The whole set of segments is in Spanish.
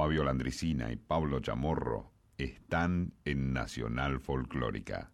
Fabio Landricina y Pablo Chamorro están en Nacional Folclórica.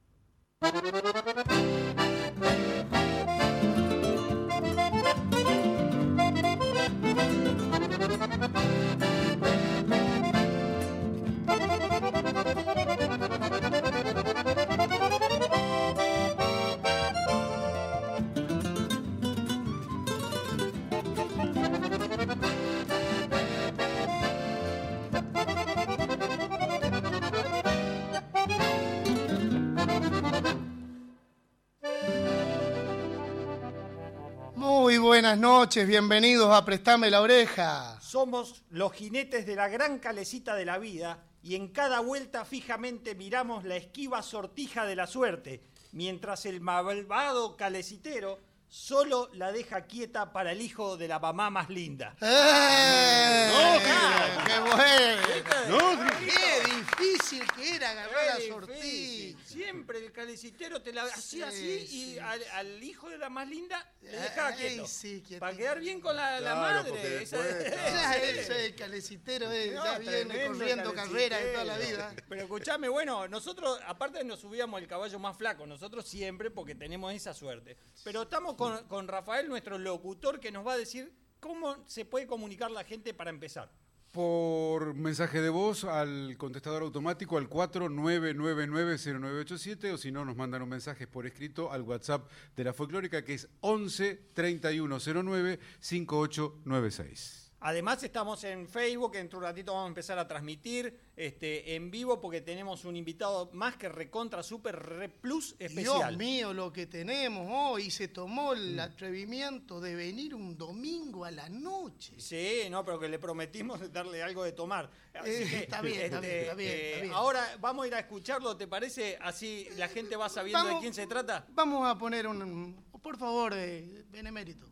Buenas noches, bienvenidos a Prestame la Oreja. Somos los jinetes de la gran calecita de la vida y en cada vuelta fijamente miramos la esquiva sortija de la suerte, mientras el malvado calecitero solo la deja quieta para el hijo de la mamá más linda. ¡Eh! No, ¡Qué bueno! No, ¡Qué difícil que era agarrar la sortija! Siempre el calecitero te la hacía Sí, así sí. y al, al hijo de la más linda le dejaba Ay, quieto. sí, para quedar bien con la, la Claro, madre. esa- después, Ya, Sí. ese calecitero eh, No, ya viene corriendo carreras de toda la vida. Pero escuchame, bueno, nosotros aparte nos subíamos el caballo más flaco, nosotros siempre porque tenemos esa suerte. Pero estamos con, Rafael, nuestro locutor, que nos va a decir cómo se puede comunicar la gente para empezar. Por mensaje de voz al contestador automático al 49990987 o si no nos mandan un mensaje por escrito al WhatsApp de la folclórica que es 11 3109 5896. Además estamos en Facebook, dentro de un ratito vamos a empezar a transmitir este, en vivo porque tenemos un invitado más que recontra super re plus especial. Dios mío, lo que tenemos hoy. Se tomó el atrevimiento de venir un domingo a la noche. Sí, no, pero que le prometimos darle algo de tomar. Así Eh, que, está bien, está este, bien, está bien, eh, está bien. Ahora vamos a ir a escucharlo, ¿te parece? Así la gente va sabiendo de quién se trata. Vamos a poner un... Por favor, eh, benemérito.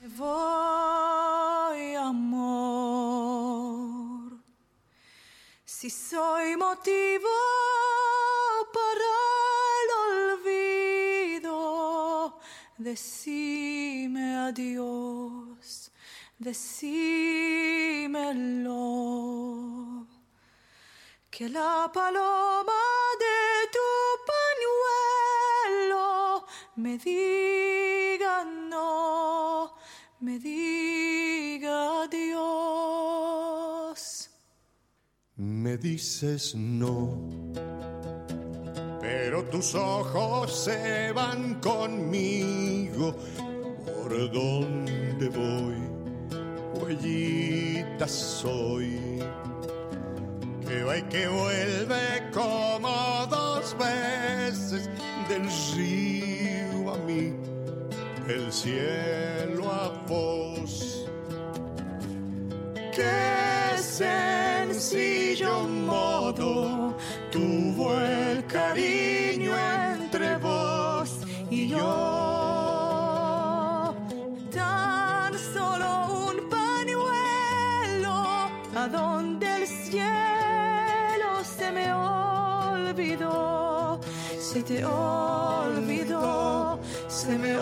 Voy, amor, si soy motivo para el olvido, decime adiós, decímelo. Que la paloma de tu pañuelo me diga me diga adiós. Me dices no, pero tus ojos se van conmigo. ¿Por donde voy? Huellita soy. Que va y que vuelve como dos veces del río a mí, del cielo a vos. Qué sencillo modo tuvo el cariño entre vos y yo. Tan solo un pañuelo a donde el cielo se me olvidó, se te olvidó, se me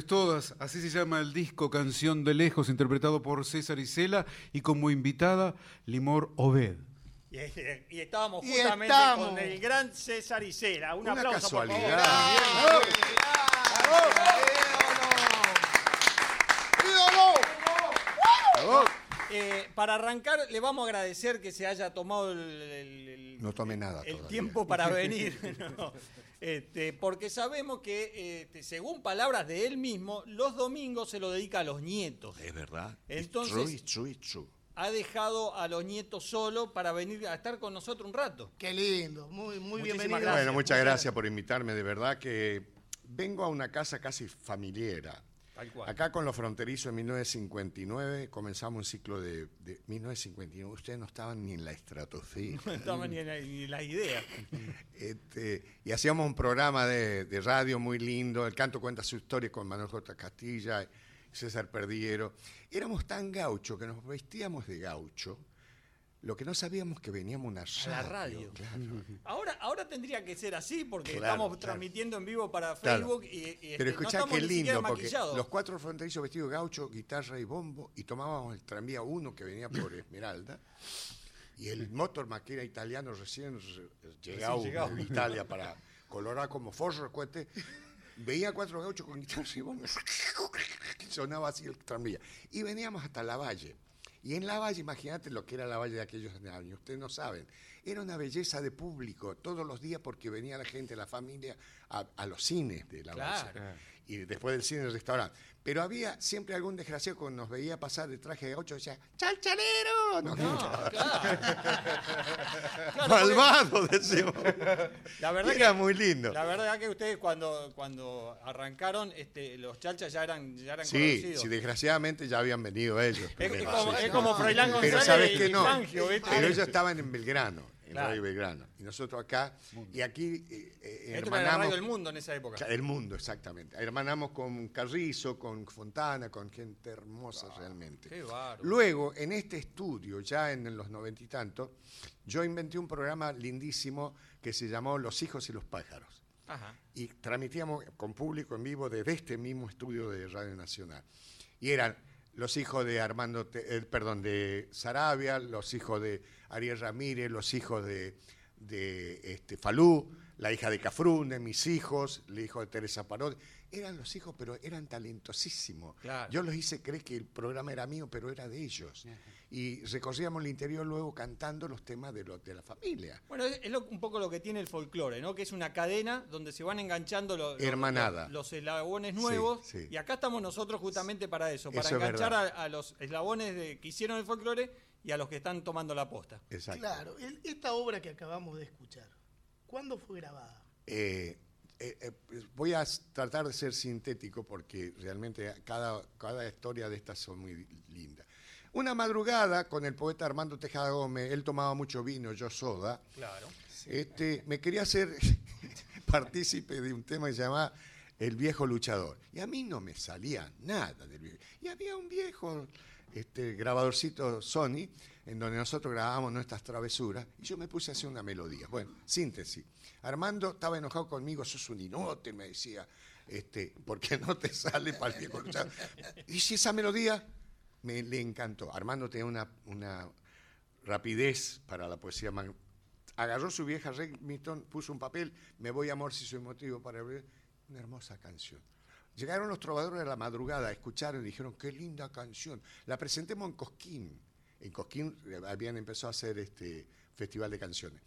Todas las voces, todas. Así se llama el disco Canción de Lejos, interpretado por César Isela y como invitada Limor Obed. Y, y estábamos Y justamente estamos. con el gran César Isela. Un Una aplauso, por favor. casualidad. Eh, para arrancar, le vamos a agradecer que se haya tomado el, el- el- No tome nada el todavía. tiempo para venir. No. Este, porque sabemos que, este, según palabras de él mismo, los domingos se lo dedica a los nietos. Es verdad. Entonces- True, true, true. Ha dejado a los nietos solo para venir a estar con nosotros un rato. Qué lindo, muy, muy bienvenido. gracias. Bueno, muchas gracias por invitarme, de verdad que vengo a una casa casi familiar. Tal cual. Acá con los fronterizos en 1959 comenzamos un ciclo de, de 1959. Ustedes no estaban ni en la estratosfera. No estaba ni en la, ni en la idea. Este, y hacíamos un programa de, de radio muy lindo. El canto cuenta su historia con Manuel J. Castilla, César Perdiero. Éramos tan gauchos que nos vestíamos de gaucho. Lo que no sabíamos que veníamos una A la radio. claro. Ahora, ahora tendría que ser así porque Claro, estamos claro. transmitiendo en vivo para. Facebook y, y, este, Pero no escuchá estamos qué lindo, porque los cuatro fronterizos vestidos de gaucho, guitarra y bombo, y tomábamos el tranvía 1 que venía por Esmeralda, y el motor que era italiano recién re- llegado llegado. de Italia para colorar como forro, cuente, veía cuatro gauchos con guitarra y bombo, sonaba así el tranvía. Y veníamos hasta la valle. Y en la valle, imagínate lo que era la valle de aquellos años, ustedes no saben. Era una belleza de público todos los días porque venía la gente, la familia, a, los cines de la Claro. valle. Y después del cine, el restaurante. Pero había siempre algún desgraciado que nos veía pasar de traje de gaucho y decía, ¡chalchalero! No, No, claro. Claro, Malvado, decimos. La verdad Era que- muy lindo. La verdad que ustedes cuando, cuando arrancaron, este, los chalchas ya eran, ya eran Sí, conocidos. sí, desgraciadamente ya habían venido ellos. es, es como, sí. es como Froilán Pero González sabes y, que no. Pero ellos estaban en Belgrano, en Claro. Radio Belgrano. Y nosotros acá, y aquí eh, eh, hermanamos. radio del mundo en esa época. El mundo, exactamente. Hermanamos con Carrizo, con Fontana, con gente hermosa realmente. Qué. Luego, en este estudio, ya en los noventa y tantos, yo inventé un programa lindísimo que se llamó Los hijos y los pájaros. Ajá. Y transmitíamos con público en vivo desde este mismo estudio de Radio Nacional. Y eran los hijos de Armando, eh, perdón, de Sarabia, los hijos de Ariel Ramírez, los hijos de, de este, Falú, la hija de Cafrune, mis hijos, el hijo de Teresa Parodi. Eran los hijos, pero eran talentosísimos. Claro. Yo los hice creer que el programa era mío, pero era de ellos. Y recorríamos el interior luego cantando los temas de, los de la familia. Bueno, es, es lo- un poco lo que tiene el folclore, ¿no? Que es una cadena donde se van enganchando lo- lo- Hermanada. los, los eslabones nuevos. Sí, sí. Y acá estamos nosotros justamente para eso, para Eso es enganchar a, los eslabones de- que hicieron el folclore y a los que están tomando la posta. Exacto. Claro, el- esta obra que acabamos de escuchar, ¿cuándo fue grabada? Eh, eh, eh, voy a tratar de ser sintético porque realmente cada, cada historia de estas son muy lindas. Una madrugada con el poeta Armando Tejada Gómez, él tomaba mucho vino, yo soda, Claro. este, me quería hacer partícipe de un tema que se llama El viejo luchador. Y a mí no me salía nada del viejo. Y había un viejo este, grabadorcito Sony en donde nosotros grabábamos nuestras travesuras y yo me puse a hacer una melodía. Bueno, síntesis. Armando estaba enojado conmigo, sos un inútil, me decía, este, porque no te sale para el viejo. Y si esa melodía me le encantó. Armando tenía una, una rapidez para la poesía. Agarró su vieja Remington, puso un papel, me voy amor si soy motivo para abrir. Una hermosa canción. Llegaron los trovadores de la madrugada, escucharon y dijeron, qué linda canción. La presentemos en Cosquín. En Cosquín eh, habían empezado a hacer este festival de canciones.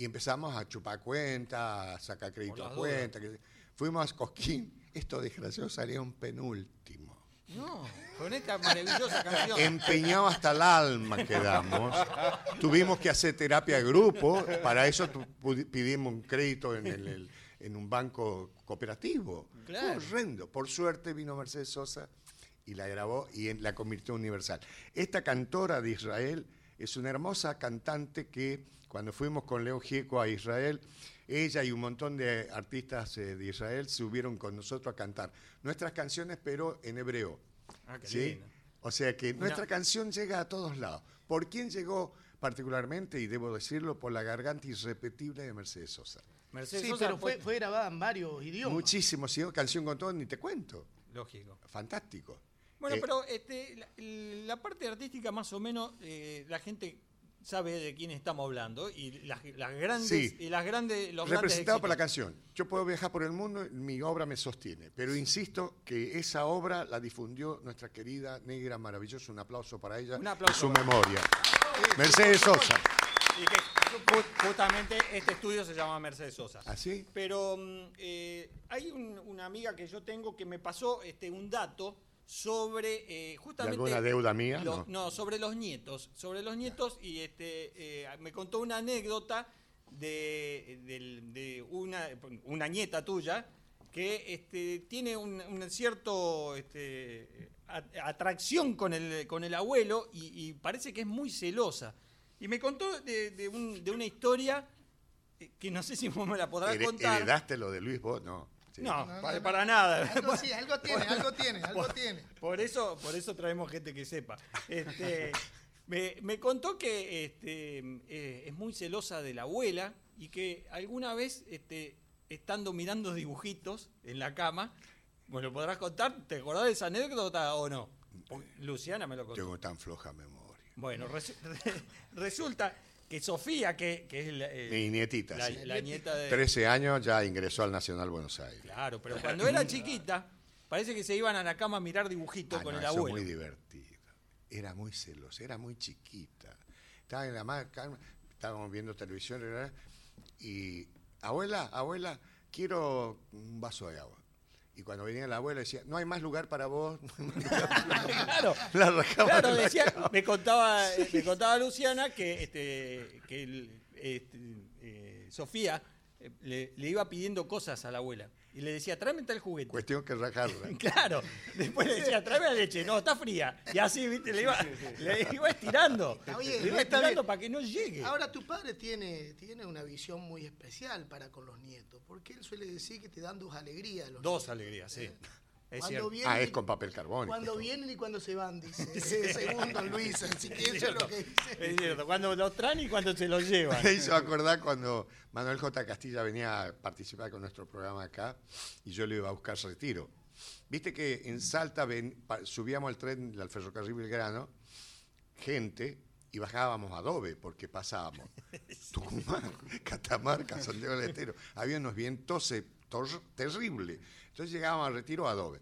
Y empezamos a chupar cuenta, a sacar crédito a cuenta. que- fuimos a Cosquín estos desgraciados salieron penúltimo. No, con esta maravillosa canción. Empeñado hasta el alma quedamos. Tuvimos que hacer terapia de grupo. Para eso pidimos un crédito en, el- el- en un banco cooperativo. Claro. Horrendo. Por suerte vino Mercedes Sosa y la grabó y en- la convirtió en universal. Esta cantora de Israel es una hermosa cantante que cuando fuimos con Leo Gieco a Israel, ella y un montón de artistas eh, de Israel subieron con nosotros a cantar nuestras canciones, pero en hebreo. Ah, qué ¿sí? lindo. O sea que Una- nuestra canción llega a todos lados. ¿Por quién llegó particularmente? Y debo decirlo, por la garganta irrepetible de Mercedes Sosa. Mercedes Sí, Sosa pero fue, fue- grabada en varios idiomas. Muchísimo, si yo canción con todo, ni te cuento. Lógico. Fantástico. Bueno, Eh, pero este, la, la parte artística más o menos eh, la gente sabe de quién estamos hablando y las, las grandes Sí. y las grandes los grandes Representado por la canción. Yo puedo viajar por el mundo, mi obra me sostiene. Pero insisto que esa obra la difundió nuestra querida negra maravillosa. Un aplauso para ella Un aplauso y su para- memoria. Mercedes Sosa. Y que ju- justamente este estudio se llama Mercedes Sosa. ¿Así? Pero mm, eh, hay un- una amiga que yo tengo que me pasó este, un dato sobre eh, justamente... alguna deuda mía? los- No. no. sobre los nietos. Sobre los nietos y este, eh, me contó una anécdota de, de una, una nieta tuya que este, tiene un, un cierto este, atracción con el, con el abuelo y, y parece que es muy celosa. Y me contó de, de un- de una historia eh, que no sé si vos me la podrás Here- contar. ¿Heredaste lo de Luis vos? No. Sí. No, para, no. para nada. Algo, sí, algo tiene, algo tiene, algo Por- tiene. Por eso, por eso traemos gente que sepa. Este, me, me contó que este, eh, es muy celosa de la abuela y que alguna vez, este, estando mirando dibujitos en la cama, ¿me lo podrás contar? ¿Te acordás de esa anécdota o no? Porque Luciana me lo contó. Tengo tan floja memoria. Bueno, resu- resulta que Sofía, que, que es la, eh, Mi nietita, la- sí. la nieta de... 13 años ya ingresó al Nacional Buenos Aires. Claro, pero cuando era chiquita, parece que se iban a la cama a mirar dibujitos Ah, con no, el eso abuelo. muy divertido. Era muy celosa, era muy chiquita. Estaba en la ma- cama, estábamos viendo televisión y abuela, abuela, quiero un vaso de agua. Y cuando venía la abuela decía, no hay más lugar para vos. no hay más lugar para vos". Claro, La claro, de la decía, me contaba, me contaba Luciana que, este, que el- este, eh, Sofía eh, le, le iba pidiendo cosas a la abuela y le decía, tráeme tal juguete. Cuestión que rajarla. Claro, después le decía, tráeme la leche, no, está fría. Y así, viste, le iba, le iba estirando. Está bien, le iba está estirando bien. para que no llegue. Ahora tu padre tiene, tiene una visión muy especial para con los nietos, porque él suele decir que te dan dos alegrías. Los Dos nietos. alegrías, sí. Es Cuando vienen Ah, es con papel carbónico. Cuando vienen y cuando se van, dice. Según don Luis, así que eso es lo que dice. Es cierto, cuando los traen y cuando se los llevan. Me hizo acordar cuando Manuel J. Castilla venía a participar con nuestro programa acá y yo le iba a buscar retiro. Viste que en Salta ven- subíamos al tren, al ferrocarril Belgrano, gente, y bajábamos a Adobe porque pasábamos Tucumán, Catamarca, Santiago del Estero. Había unos vientos terribles. Entonces llegábamos al retiro Adobe.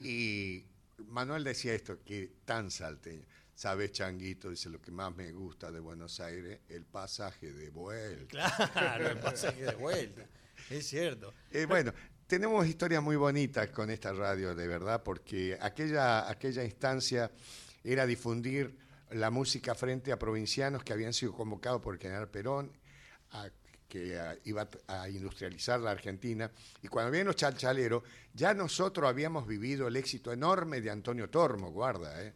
Y Manuel decía esto, que tan salteño. Sabes, Changuito, dice, lo que más me gusta de Buenos Aires, el pasaje de vuelta. Claro, el pasaje de vuelta. Es cierto. Eh, bueno, tenemos historias muy bonitas con esta radio, de verdad, porque aquella, aquella instancia era difundir la música frente a provincianos que habían sido convocados por el general Perón, a- que a- iba a industrializar la Argentina. Y cuando vienen los chalchaleros, ya nosotros habíamos vivido el éxito enorme de Antonio Tormo, guarda, ¿eh?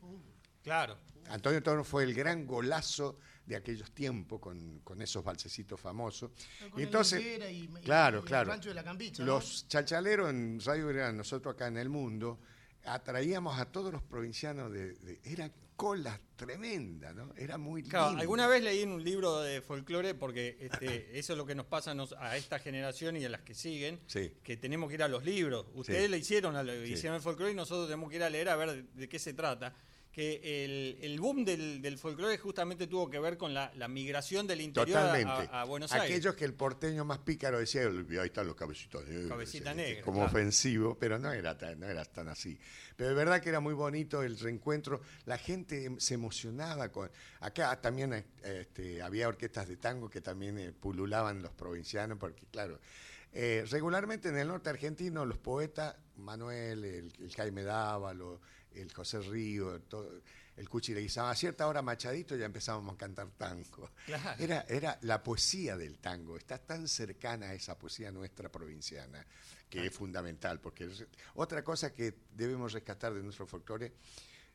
Claro. Antonio Tormo fue el gran golazo de aquellos tiempos con, con esos balsecitos famosos. Con y entonces, y- claro, y el claro. Rancho de la Campicha, ¿no? los chalchaleros en Radio Belgrano, nosotros acá en el mundo, atraíamos a todos los provincianos de, de- eran colas tremendas, ¿no? Era muy Claro, lindo. alguna vez leí en un libro de folclore, porque este, eso es lo que nos pasa a nos- a esta generación y a las que siguen, Sí. que tenemos que ir a los libros. Ustedes Sí. le hicieron, a- Sí. hicieron el folclore y nosotros tenemos que ir a leer a ver de, de qué se trata. Que el, el boom del, del folclore justamente tuvo que ver con la, la migración del interior a- Totalmente. a, Buenos Aires. Aquellos que el porteño más pícaro decía, "Uy, ahí están los cabecitas negras. Cabecita negra, Como claro. ofensivo, pero no era, tan, no era tan así. Pero de verdad que era muy bonito el reencuentro. La gente se emocionaba con... Acá también este, había orquestas de tango que también eh, pululaban los provincianos, porque claro, Eh, regularmente en el norte argentino los poetas, Manuel, el, el Jaime Dávalo, el José Río, todo- el Cuchi Leguizamo, a cierta hora Machadito ya empezábamos a cantar tango. Claro. Era, era la poesía del tango, está tan cercana a esa poesía nuestra provinciana, que es fundamental, porque es- otra cosa que debemos rescatar de nuestro folclore,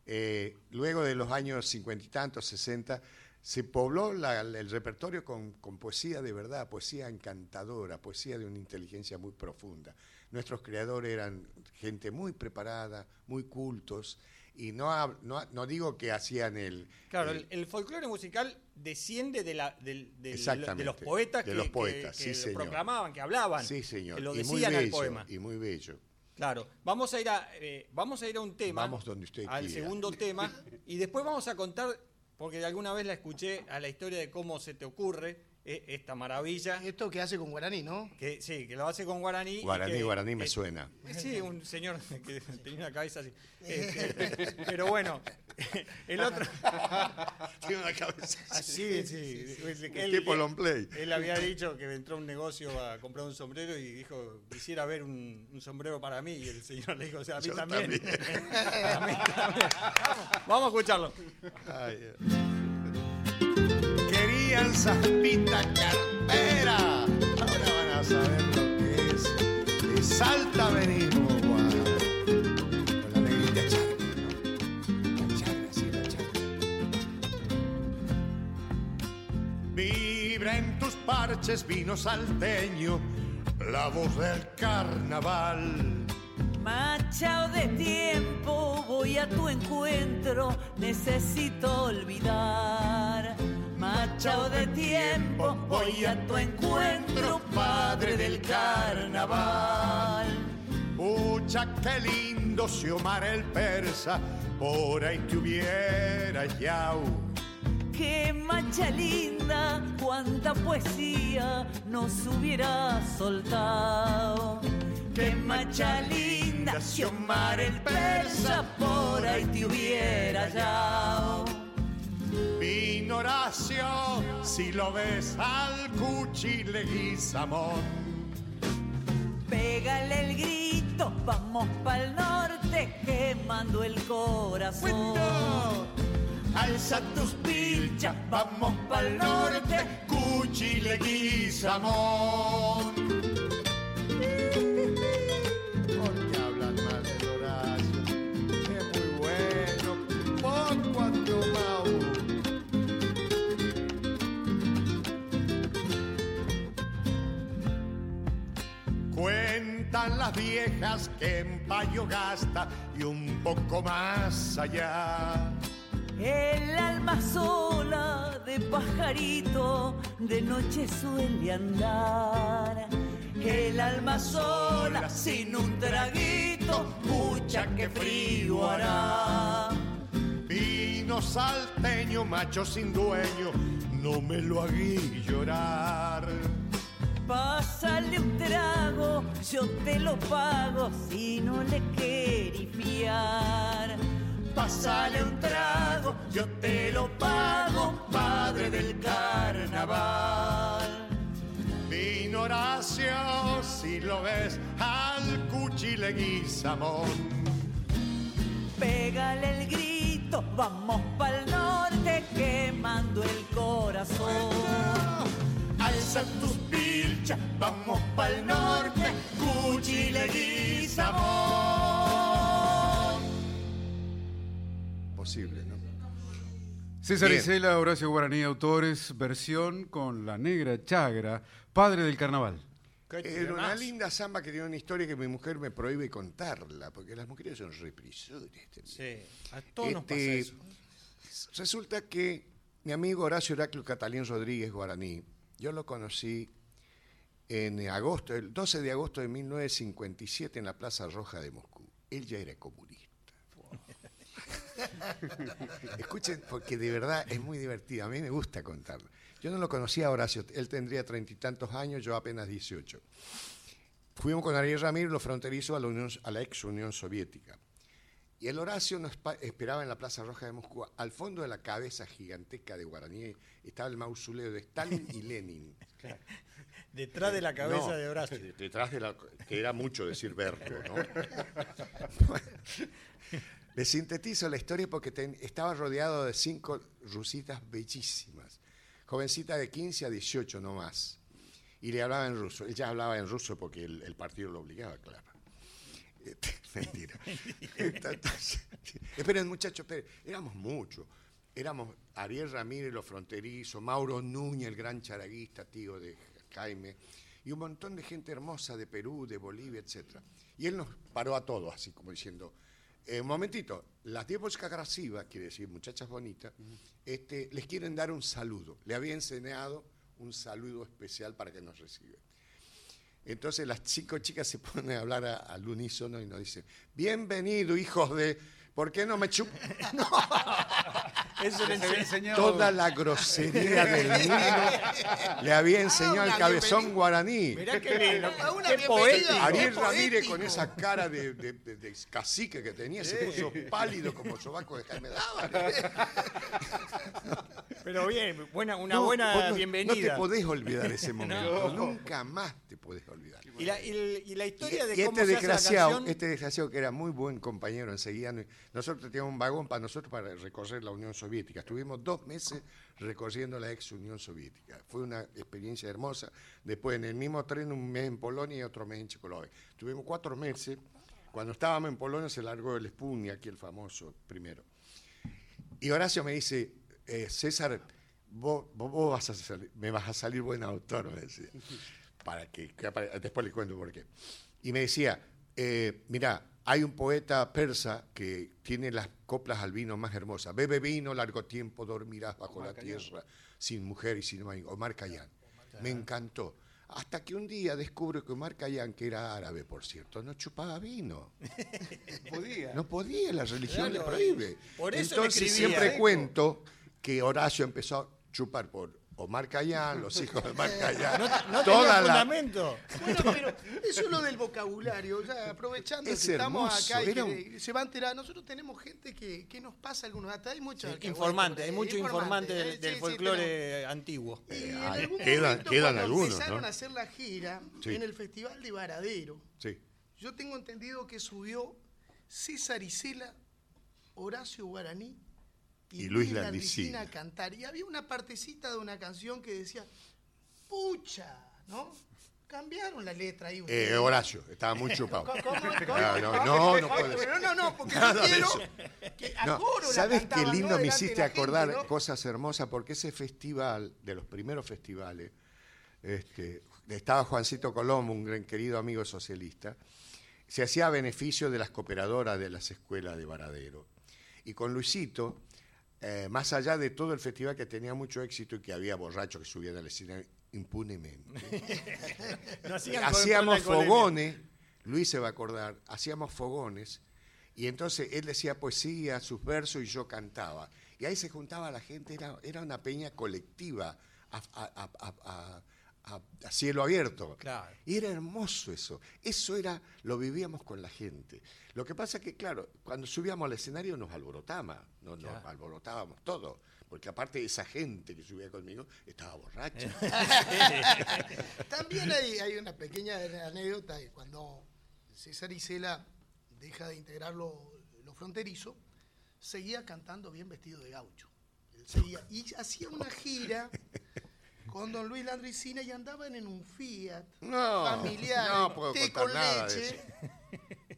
eh, luego de los años cincuenta y tantos, sesenta, se pobló la- el repertorio con, con poesía de verdad, poesía encantadora, poesía de una inteligencia muy profunda. Nuestros creadores eran gente muy preparada, muy cultos, y no, no, no digo que hacían el... Claro, el- folclore musical desciende de, la, del- del- Exactamente, de los poetas de que, los que- poetas, que sí, señor. proclamaban, que hablaban, Sí, señor. que lo y muy decían al poema. Y muy bello. Claro, vamos a ir a, eh, vamos a, ir a un tema, Vamos donde usted al quiera. segundo tema, y después vamos a contar, porque de alguna vez la escuché, a la historia de cómo se te ocurre esta maravilla, Esto que hace con guaraní, ¿no? que sí, que lo hace con guaraní. y Guaraní, que- guaraní me suena. Sí, un señor que tenía una cabeza así. Este, pero bueno, el otro... Tiene una cabeza Así, sí. Un tipo long play. Él había dicho que entró a un negocio a comprar un sombrero y dijo, quisiera ver un, un sombrero para mí. Y el señor le dijo, o sea, a mí Yo también. también. A mí también. Vamos a escucharlo. Ay, eh. Querían zambita carpera. Ahora van a saber lo que es. De Salta venimos. Con la negrita ¿no? Sí, la. Vibra en tus parches vino salteño, la voz del carnaval. Machao de tiempo, voy a tu encuentro, necesito olvidar. Machao de tiempo, voy a tu encuentro, padre del carnaval. Pucha, qué lindo Xiomar el persa, por ahí te hubiera yao. Qué macha linda, cuánta poesía nos hubiera soltado. Qué macha linda, Xiomar el persa, por ahí te hubiera hallado. Vino Horacio, si lo ves al cuchi Leguizamón. Pégale el grito, vamos pa'l norte, quemando el corazón. Alza tus pilchas, vamos pa'l norte, cuchi Leguizamón. Las viejas que en payo gasta y un poco más allá. El alma sola de pajarito de noche suele andar. El alma sola sin un traguito, pucha que frío hará. Vino salteño, macho sin dueño, no me lo hagué llorar. Pásale un trago, yo te lo pago si no le querís fiar. Pásale un trago, yo te lo pago, padre del carnaval. Vino Horacio, si lo ves, al cuchi Leguizamón. Pégale el grito, vamos pa'l norte quemando el corazón. Alza tus pilchas, vamos pa'l norte, cuchi Leguizamón. Posible, ¿no? César Bien. Isela, Horacio Guaraní, autores, versión con la negra Chagra, padre del carnaval. Era una linda samba que tiene una historia que mi mujer me prohíbe contarla, porque las mujeres son reprisores. Sí, a todos nos pasa Este, eso. Resulta que mi amigo Horacio Heraclio Catalín Rodríguez Guaraní, yo lo conocí en agosto, el 12 de agosto de 1957 en la Plaza Roja de Moscú. Él ya era comunista. Escuchen, porque de verdad es muy divertido. A mí me gusta contarlo. Yo no lo conocía a Horacio, él tendría treinta y tantos años, yo apenas 18. Fuimos con Ariel Ramírez, los fronterizos, a la, Unión- a la ex Unión Soviética. Y el Horacio nos esperaba en la Plaza Roja de Moscú. Al fondo de la cabeza gigantesca de Guaraní estaba el mausoleo de Stalin y Lenin. Detrás de la cabeza No, de Horacio. Detrás de la. que era mucho decir verbo, ¿no? Le sintetizo la historia porque ten- estaba rodeado de cinco rusitas bellísimas, jovencitas de 15 a 18 no más. Y le hablaba en ruso. Ella hablaba en ruso porque el, el partido lo obligaba, claro. Mentira. Esperen, muchachos, esperen. Éramos muchos. Éramos Ariel Ramírez, los fronterizos, Mauro Núñez, el gran charaguista, tío de Jaime, y un montón de gente hermosa de Perú, de Bolivia, etc. Y él nos paró a todos, así como diciendo, eh, un momentito, las dievosca grasivas, quiere decir muchachas bonitas, este, les quieren dar un saludo. Le había enseñado un saludo especial para que nos reciban. Entonces las cinco chicas se ponen a hablar al unísono y nos dicen, bienvenido, hijos de... ¿Por qué no me chup Eso le enseñado- Toda la grosería del mundo le había enseñado una al cabezón guaraní. Mirá qué lindo. Qué bienvenida. poético. Ariel Ramírez con esa cara de, de- de- de cacique que tenía, se puso pálido como sobaco de Jaime Dávalos. Pero bien, buena, una No, buena no- bienvenida. No te podés olvidar ese momento, nunca más te podés olvidar. Y, la, y- y la Y, historia de y cómo este se hace la desgraciado, canción, este desgraciado que era muy buen compañero enseguida, no- nosotros teníamos un vagón para nosotros para recorrer la Unión Soviética. Estuvimos dos meses recorriendo la ex Unión Soviética. Fue una experiencia hermosa. Después en el mismo tren un mes en Polonia y otro mes en Checoslovaquia. Tuvimos cuatro meses. Cuando estábamos en Polonia se largó el Sputnik, aquí el famoso primero. Y Horacio me dice, eh, César, vos, vos- vos vas a salir- me vas a salir buen autor, me decía. Para que, que apare- después le cuento por qué. Y me decía, eh, mira, hay un poeta persa que tiene las coplas al vino más hermosas. Bebe vino, largo tiempo dormirás bajo la tierra, sin mujer y sin marido. Omar Khayyam. Me encantó. Hasta que un día descubro que Omar Khayyam, que era árabe, por cierto, no chupaba vino. Podía. No podía, la religión Claro, le prohíbe. por eso Entonces escribía. siempre cuento que Horacio empezó a chupar por Omar Khayyam, los hijos de Omar Khayyam. no, no tenía toda la, fundamento. Bueno, pero eso es lo del vocabulario, ya aprovechando Es que estamos hermoso, acá y era que se va a enterar. Nosotros tenemos gente que, que nos pasa algunos datos. Hay muchos Sí, informante, hay mucho informante del, del folclore antiguo. Y en Ay, algún quedan- momento, quedan cuando algunos, empezaron ¿no? a hacer la gira Sí. en el Festival de Varadero, Sí. yo tengo entendido que subió César Isela, Horacio Guaraní Y Luis Landricina Landricina. a cantar. Y había una partecita de una canción que decía, pucha, ¿no? Cambiaron la letra ahí. Eh. Horacio, estaba muy chupado. ¿Cómo- cómo- cómo- No, no, no, no puede ser. pero No, no, porque Nada yo de quiero eso. que a No, coro la ¿Sabes qué no lindo me hiciste gente, acordar ¿no? cosas hermosas? Porque ese festival, de los primeros festivales, este, estaba Juancito Colombo, un gran querido amigo socialista, se hacía a beneficio de las cooperadoras de las escuelas de Varadero. Y con Luisito, eh, más allá de todo el festival que tenía mucho éxito y que había borrachos que subían al escenario impunemente, No hacíamos fogones, Luis se va a acordar, hacíamos fogones, y entonces él decía poesía, sus versos, y yo cantaba. Y ahí se juntaba la gente, era, era una peña colectiva, a, a- a- a- cielo abierto. Claro. Y era hermoso eso. Eso era, lo vivíamos con la gente. Lo que pasa es que, claro, cuando subíamos al escenario nos alborotaba, nos, alborotábamos todo. Porque aparte esa gente que subía conmigo estaba borracha. También hay, hay una pequeña anécdota de cuando César Isela deja de integrar lo, lo fronterizo, seguía cantando bien vestido de gaucho. Él seguía, y hacía una gira con don Luis Landricina y andaban en un Fiat No, familiar, no puedo té con nada de leche.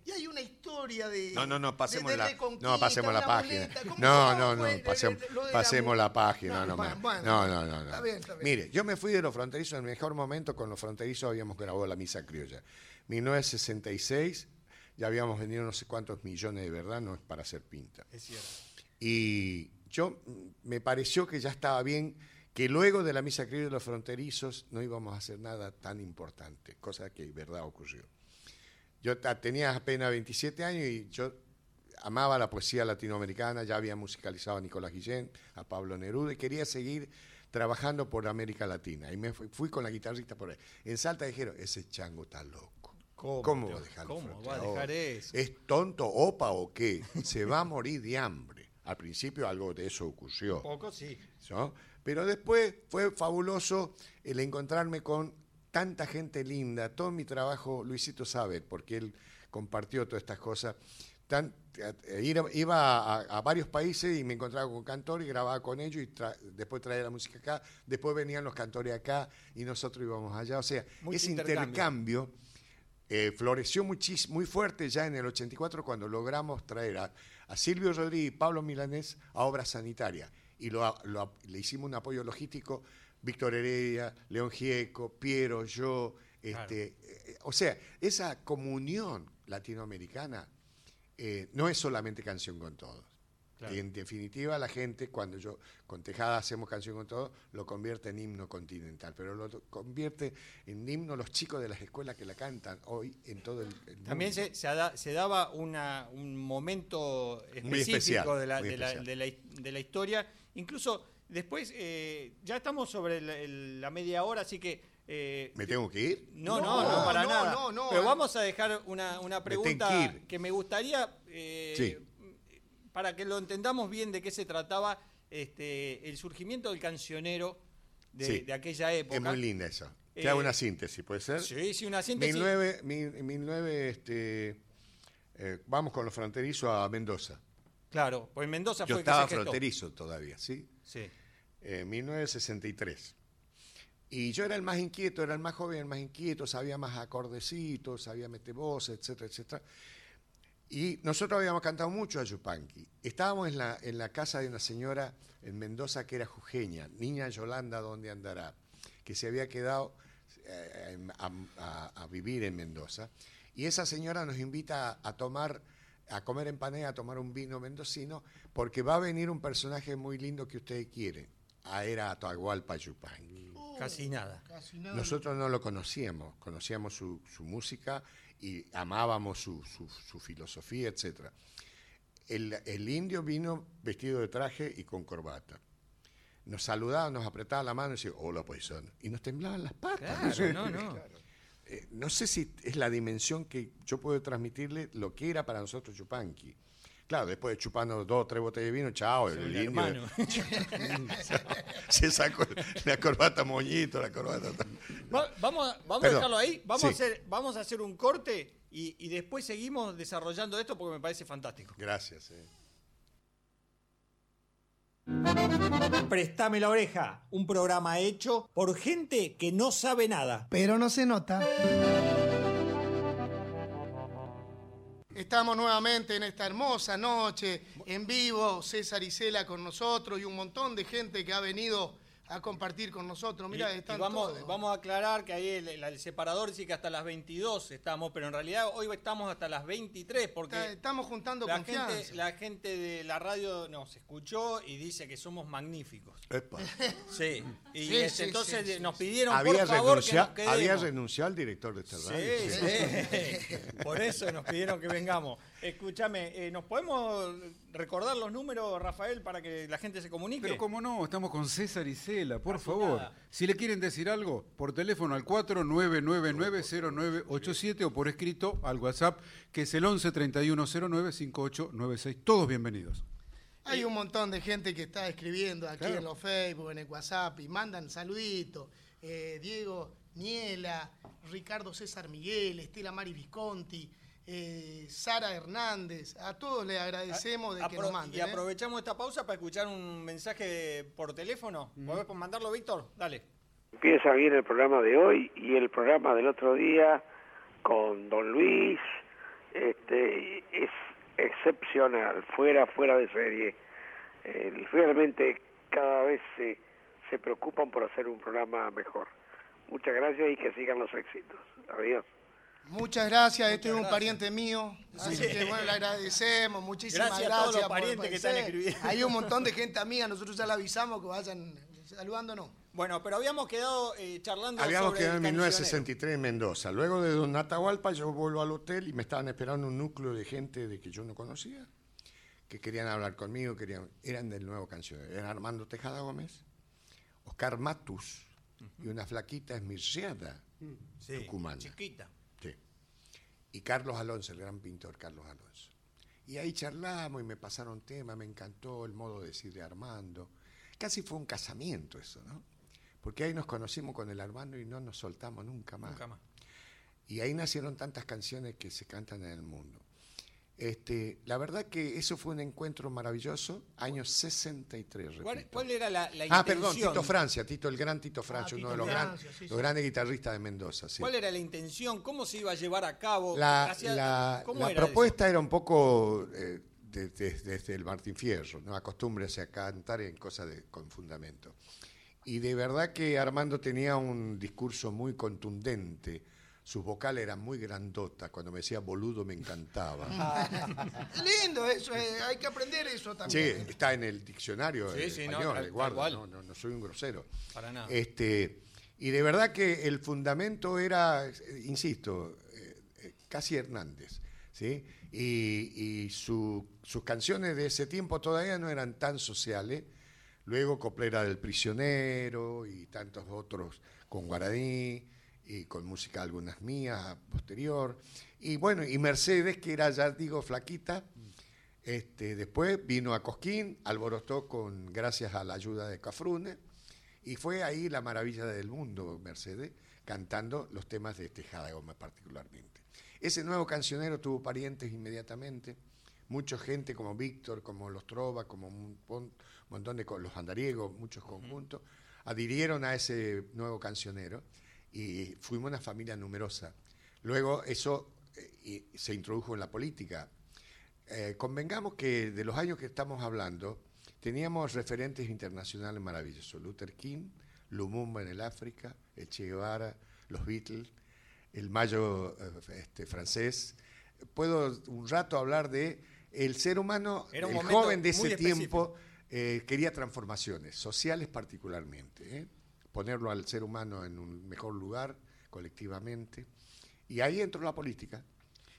Y hay una historia de. No, no, no, pasemos de- de la, no, pasemos la página. muleta. ¿Cómo- No, no, no, pasemos, la pasemos la página, No, no, bueno, no, no, no, no. Está bien, está bien. Mire, yo me fui de los fronterizos en el mejor momento, con los fronterizos habíamos grabado la misa criolla. 1966, ya habíamos vendido no sé cuántos millones de verdad, no es para hacer pinta. Es cierto. Y yo mm, me pareció que ya estaba bien que luego de la misa criolla de los fronterizos no íbamos a hacer nada tan importante, cosa que verdad ocurrió. Yo tenía apenas 27 años y yo amaba la poesía latinoamericana, ya había musicalizado a Nicolás Guillén, a Pablo Neruda y quería seguir trabajando por América Latina. Y me fui, fui con la guitarrista por ahí. En Salta dijeron, ese chango está loco. ¿Cómo te va a dejar cómo va a dejar eso? ¿Es tonto, opa o qué? Se va a morir de hambre. Al principio algo de eso ocurrió. Poco sí. ¿no? Pero después fue fabuloso el encontrarme con tanta gente linda. Todo mi trabajo, Luisito sabe, porque él compartió todas estas cosas. Tan- eh, iba a, a varios países y me encontraba con cantores y grababa con ellos y tra- después traía la música acá. Después venían los cantores acá y nosotros íbamos allá. O sea, Mucho ese intercambio. intercambio eh, floreció muy fuerte ya en el 84 cuando logramos traer a, a Silvio Rodríguez y Pablo Milanés a Obras Sanitarias. Y lo- lo- le hicimos un apoyo logístico, Víctor Heredia, León Gieco, Piero, yo. Este, eh, o sea, esa comunión latinoamericana eh, no es solamente canción con todos. Claro. En definitiva, la gente, cuando yo con Tejada hacemos canción con todos, lo convierte en himno continental, pero lo convierte en himno los chicos de las escuelas que la cantan hoy en todo el, el También mundo. se, se da- se daba una- un momento específico especial, de, la, muy de la- especial. de la his- de la historia. Incluso después, eh, ya estamos sobre el- el- la media hora, así que... eh, ¿Me tengo que ir? No, No, no, no, para no, nada. no, no, Pero eh. vamos a dejar una, una pregunta que me gustaría, eh, Sí. para que lo entendamos bien de qué se trataba, este, el surgimiento del cancionero de, Sí. de aquella época. Es muy linda eso. Te Eh, hago una síntesis, ¿puede ser? Sí, sí, una síntesis. 1009, mil- 1009, este, eh, vamos con los fronterizos a Mendoza. Claro, pues Mendoza Yo fue estaba que se gestó. fronterizo todavía, ¿sí? Sí. eh, 1963. Y yo era el más inquieto, era el más joven, el más inquieto, sabía más acordecitos, sabía meter voces, etcétera, etcétera. Y nosotros habíamos cantado mucho a Yupanqui. Estábamos en la, en la casa de una señora en Mendoza que era jujeña, niña Yolanda, ¿dónde andará? Que se había quedado eh, a, a- a vivir en Mendoza. Y esa señora nos invita a, a tomar, a comer empanada, a tomar un vino mendocino, porque va a venir un personaje muy lindo que ustedes quieren. Ah, era Atahualpa Yupanqui. Casi nada. Casi nada. Nosotros no lo conocíamos, conocíamos su, su música y amábamos su, su- su filosofía, etc. El, el indio vino vestido de traje y con corbata. Nos saludaba, nos apretaba la mano y decía, hola paisano. Y nos temblaban las patas. Claro, no, no. Eh, no sé si es la dimensión que yo puedo transmitirle lo que era para nosotros Chupanqui. Claro, después de chupando dos o tres botellas de vino, chao, el, El indio se sacó la corbata moñito, la corbata... Va- vamos a, vamos a dejarlo ahí. Vamos, Sí. a hacer, vamos a hacer un corte y, y después seguimos desarrollando esto porque me parece fantástico. Gracias. eh. Préstame la oreja, un programa hecho por gente que no sabe nada. Pero no se nota. Estamos nuevamente en esta hermosa noche, en vivo, César y Cela con nosotros y un montón de gente que ha venido a compartir con nosotros. Mira, Y- y están vamos, todos. vamos a aclarar que ahí el, el- el separador dice que hasta las 22 estamos, pero en realidad hoy estamos hasta las 23 porque Está- Estamos juntando la confianza. gente, la gente de la radio nos escuchó y dice que somos magníficos. Epa. Sí, y Sí, este, sí, entonces sí, nos pidieron Había, por favor que nos quedemos. había renunciado al director de esta radio. Sí, sí. Por eso nos pidieron que vengamos. Escúchame, eh, ¿nos podemos recordar los números, Rafael, para que la gente se comunique? Pero cómo no, estamos con César y Cela, por favor. nada. Si le quieren decir algo, por teléfono al 49990987 o por escrito al WhatsApp, que es el 11 3109 5896. Todos bienvenidos. Hay un montón de gente que está escribiendo aquí Claro. en los Facebook, en el WhatsApp y mandan saluditos. Eh, Diego Niela, Ricardo César Miguel, Estela Mari Visconti, eh, Sara Hernández. A todos les agradecemos de que Apro- nos manden. y ¿eh? aprovechamos esta pausa para escuchar un mensaje por teléfono. ¿Podés mandarlo, Víctor? Dale. Empieza bien el programa de hoy y el programa del otro día con Don Luis. Este es excepcional, fuera, fuera de serie. Eh, realmente cada vez se, se preocupan por hacer un programa mejor. Muchas gracias y que sigan los éxitos. Adiós. Muchas gracias, este es un gracias. pariente mío, así Sí. que bueno, le agradecemos, muchísimas Gracias gracias. a todos los por parientes que están escribiendo. Hay un montón de gente amiga, nosotros ya le avisamos que vayan saludándonos. Bueno, pero habíamos quedado eh, charlando Habíamos sobre quedado el en cancionero. 1963 en Mendoza. Luego de Don Atahualpa yo vuelvo al hotel y me estaban esperando un núcleo de gente de que yo no conocía, que querían hablar conmigo, querían, eran del nuevo cancionero. Eran Armando Tejada Gómez, Oscar Matus y una flaquita esmirciada, Sí, tucumana. chiquita. Y Carlos Alonso, el gran pintor Carlos Alonso. Y ahí charlamos y me pasaron temas, me encantó el modo de decir de Armando. Casi fue un casamiento eso, ¿no? Porque ahí nos conocimos con el Armando y no nos soltamos nunca más. Nunca más. Y ahí nacieron tantas canciones que se cantan en el mundo. Este, la verdad que eso fue un encuentro maravilloso, año 63. ¿Cuál, repito. cuál era la, la Ah, perdón? Tito Francia, Tito, el gran Tito Francia, uno Tito de los, gran- Francia, sí, los sí. grandes guitarristas de Mendoza. sí. ¿Cuál era la intención? ¿Cómo se iba a llevar a cabo? La, Hacia- la- ¿cómo la era propuesta era un poco eh, de- de- desde el Martín Fierro, no acostúmbrese a cantar en cosas de, con fundamento. Y de verdad que Armando tenía un discurso muy contundente. Sus vocales eran muy grandotas. Cuando me decía boludo me encantaba. Lindo eso, eh, hay que aprender eso Sí, también. está en el diccionario Sí, en sí, no, español, tal- le guardo, tal no, no, no soy un grosero. Para nada. Este, y de verdad que el fundamento era, eh, insisto, eh, eh, casi Hernández, ¿sí? Y, y su- sus canciones de ese tiempo todavía no eran tan sociales. Luego Coplera del Prisionero y tantos otros con Guaraní y con música algunas mías posterior. Y bueno, y Mercedes, que era, ya digo, flaquita, este, después vino a Cosquín, alborotó con, gracias a la ayuda de Cafrune, y fue ahí la maravilla del mundo, Mercedes, cantando los temas de Tejada Gómez particularmente. Ese nuevo cancionero tuvo parientes inmediatamente, mucha gente como Víctor, como los Trova, como un montón de los andariegos, muchos conjuntos, adhirieron a ese nuevo cancionero y fuimos una familia numerosa. Luego eso eh, se introdujo en la política. Eh, convengamos que de los años que estamos hablando, teníamos referentes internacionales maravillosos. Luther King, Lumumba en el África, el Che Guevara, los Beatles, el Mayo eh, este, francés. Puedo un rato hablar de el ser humano, Era un el joven de ese tiempo eh, quería transformaciones, sociales particularmente, ¿eh? Ponerlo al ser humano en un mejor lugar colectivamente. Y ahí entró la política.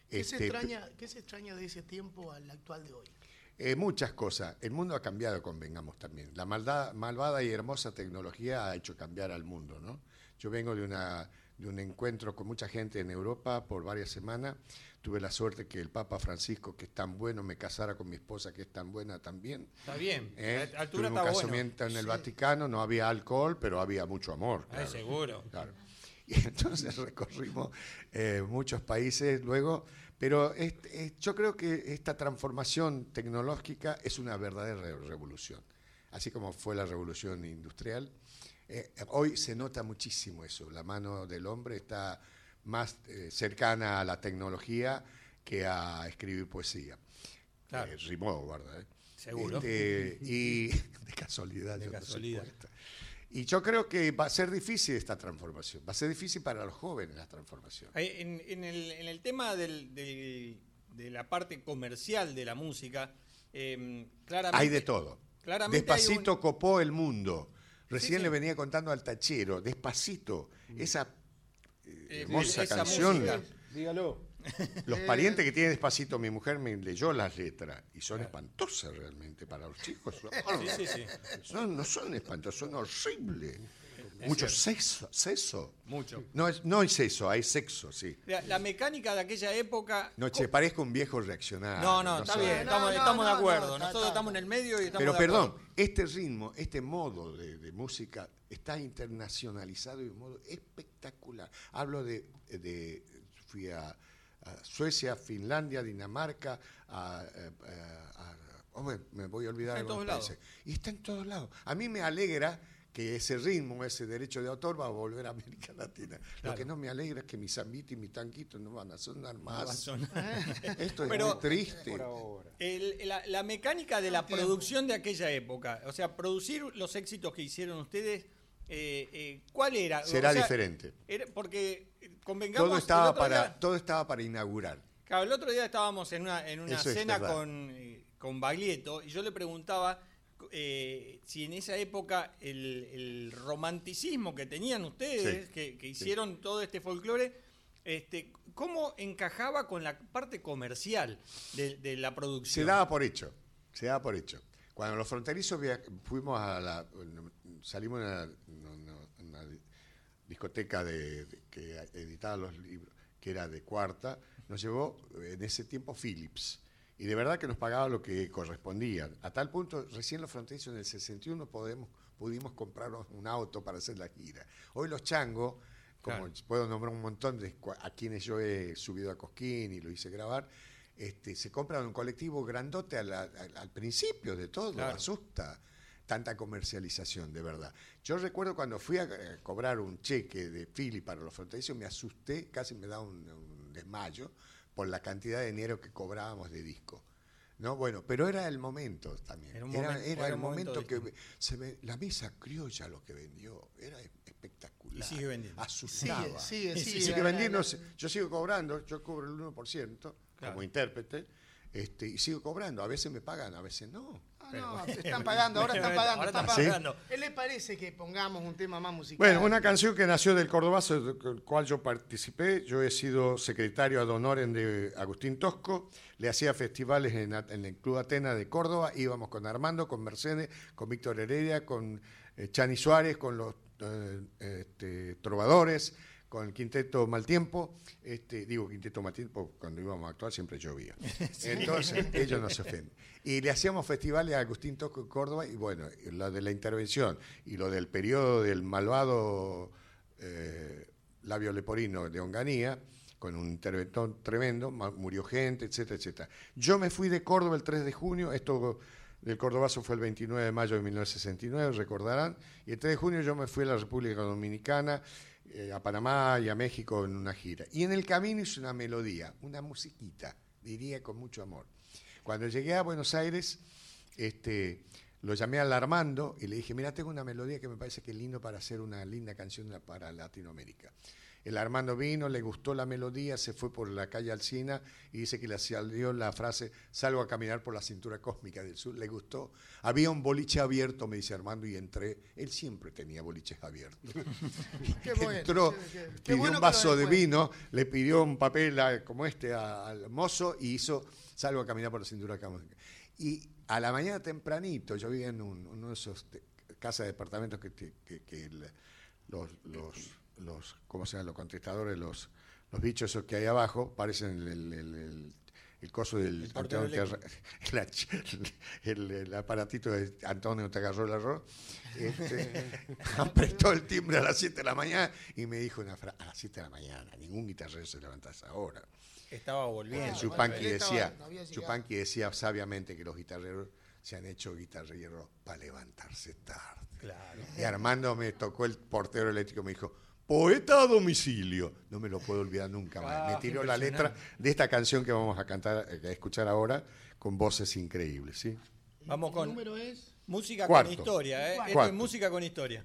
¿Qué, se Este, extraña, ¿Qué se extraña de ese tiempo al actual de hoy? eh, muchas cosas. El mundo ha cambiado, convengamos también. La maldad, malvada y hermosa tecnología ha hecho cambiar al mundo, ¿no? Yo vengo de, una, de un encuentro con mucha gente en Europa por varias semanas. Tuve la suerte que el Papa Francisco, que es tan bueno, me casara con mi esposa, que es tan buena también. Está bien. ¿eh? La altura Tuve un está bueno. casamiento en el Vaticano, no había alcohol, pero había mucho amor. Ay, claro. seguro. Claro. Y entonces recorrimos eh, muchos países luego, pero este, yo creo que esta transformación tecnológica es una verdadera re- revolución, así como fue la revolución industrial. eh, hoy se nota muchísimo eso, la mano del hombre está más eh, cercana a la tecnología que a escribir poesía. Claro. Eh, rimó, guarda. ¿eh? Seguro. Este, y de casualidad. De yo casualidad. Y yo creo que va a ser difícil esta transformación, va a ser difícil para los jóvenes la transformación. En, en el, en el tema del- del- de la parte comercial de la música, eh, claramente... Hay de todo. Claramente Despacito un- copó el mundo. Recién sí. le venía contando al tachero, Despacito, esa eh, Eh, hermosa canción. Dígalo. Los parientes que tienen Despacito, mi mujer me leyó las letras y son espantosas realmente para los chicos. son Sí, sí, sí. Son- no son espantosas, son horribles. Mucho sexo, sexo. Mucho. No, es, no hay sexo, hay sexo, sí. La, la mecánica de aquella época... No, che, parezco un viejo reaccionario. No, no, está sé. bien, No, estamos, no, estamos de acuerdo. está- Nosotros está- estamos en el medio y estamos Pero de perdón, acuerdo. este ritmo, este modo de, de música está internacionalizado de un modo espectacular. Hablo de, de fui a, a Suecia, Finlandia, Dinamarca, a, a- a- oh, me voy a olvidar Está en algunos todos países. Y está en todos lados. A mí me alegra que ese ritmo, ese derecho de autor va a volver a América Latina. Lo que no me alegra es que mis zambitos y mis tanquitos no van a sonar más. va a sonar. Esto es Pero- muy triste. Por ahora. El- la, la mecánica de la producción de aquella época, o sea, producir los éxitos que hicieron ustedes, eh, eh, ¿cuál era? Será O sea, diferente. era- porque eh, convengamos. Todo estaba, para, día- todo estaba para inaugurar. Claro, el otro día estábamos en una, en una Eso cena con, eh, con Baglietto y yo le preguntaba eh, si en esa época el, el romanticismo que tenían ustedes, Sí, que, que hicieron todo este folclore, este, ¿cómo encajaba con la parte comercial de, de la Se producción? daba por hecho, se daba por hecho. Cuando los fronterizos fuimos a la, salimos a una, una- una discoteca de, de- que editaba los libros, que era de cuarta, nos llevó en ese tiempo Philips. Y de verdad que nos pagaba lo que correspondía. A tal punto, recién los fronterizos en el 61 podemos, pudimos comprarnos un auto para hacer la gira. Hoy los changos, como Claro. puedo nombrar un montón de a quienes yo he subido a Cosquín y lo hice grabar, este, se compran un colectivo grandote la- al, al principio de todo, Claro. asusta tanta comercialización, de verdad. Yo recuerdo cuando fui a eh, cobrar un cheque de Philly para los fronterizos, me asusté, casi me da un, un desmayo por la cantidad de dinero que cobrábamos de disco. ¿No? Bueno, pero era el momento también. Era Era, un momento- era era el momento momento que se ve, la mesa criolla lo que vendió, era espectacular. Y sigue vendiendo. Asustaba. Sigue, sigue, Y sigue. sigue vendiendo, yo sigo cobrando, yo cobro el 1% Claro. como intérprete, este, y sigo cobrando. A veces me pagan, a veces no. Ah, no, te están pagando, ahora están pagando. Ahora están están pagando. pagando. ¿Qué le parece que pongamos un tema más musical? Bueno, una canción que nació del Cordobazo, del cual yo participé. Yo he sido secretario ad honorem de Agustín Tosco. Le hacía festivales en el Club Atena de Córdoba. Íbamos con Armando, con Mercedes, con Víctor Heredia, con eh, Chani Suárez, con los eh, este, trovadores, con el Quinteto Mal Tiempo. Este, digo Quinteto Mal Tiempo, cuando íbamos a actuar siempre llovía. Entonces, ellos no se ofenden. Y le hacíamos festivales a Agustín Tosco en Córdoba, y bueno, lo de la intervención y lo del periodo del malvado eh, labio leporino de Onganía, con un interventor tremendo, murió gente, etcétera, etcétera. Yo me fui de Córdoba el 3 de junio, esto del Cordobazo fue el 29 de mayo de 1969, recordarán, y el 3 de junio yo me fui a la República Dominicana, eh, a Panamá y a México en una gira. Y en el camino hice una melodía, una musiquita, diría con mucho amor. Cuando llegué a Buenos Aires, este, lo llamé al Armando y le dije, mira, tengo una melodía que me parece que es lindo para hacer una linda canción para Latinoamérica. El Armando vino, le gustó la melodía, se fue por la calle Alcina y dice que le salió la frase, salgo a caminar por la cintura cósmica del sur, le gustó. Había un boliche abierto, me dice Armando, y entré. Él siempre tenía boliches abiertos. Qué bueno, Entró, qué- qué- qué pidió bueno un vaso de vino, le pidió un papel a- como este a- al mozo y hizo salgo a caminar por la cintura cósmica. Y a la mañana tempranito, yo vivía en un- uno de esos te- casas de departamentos que, te- que- que el- los, los, los, ¿cómo se llaman? Los contestadores, los, los bichos esos que hay abajo, parecen el, el- el- el- el coso del Antonio Terra- el, aparatito de Antonio te agarró el error. Este, apretó el timbre a las 7 de la mañana y me dijo una frase, a las 7 de la mañana, ningún guitarrero se levanta a esa hora. Estaba volviendo. Claro, Chupanqui decía, no. Chupanqui decía sabiamente que los guitarreros se han hecho guitarreros para levantarse tarde. Claro. Y Armando me tocó el portero eléctrico y me dijo, poeta a domicilio. No me lo puedo olvidar nunca más. Ah, me tiró la letra de esta canción que vamos a cantar, eh, a escuchar ahora, con voces increíbles, ¿sí? Vamos ¿El con número es? música Cuarto. con historia, ¿eh? Esto es música con historia.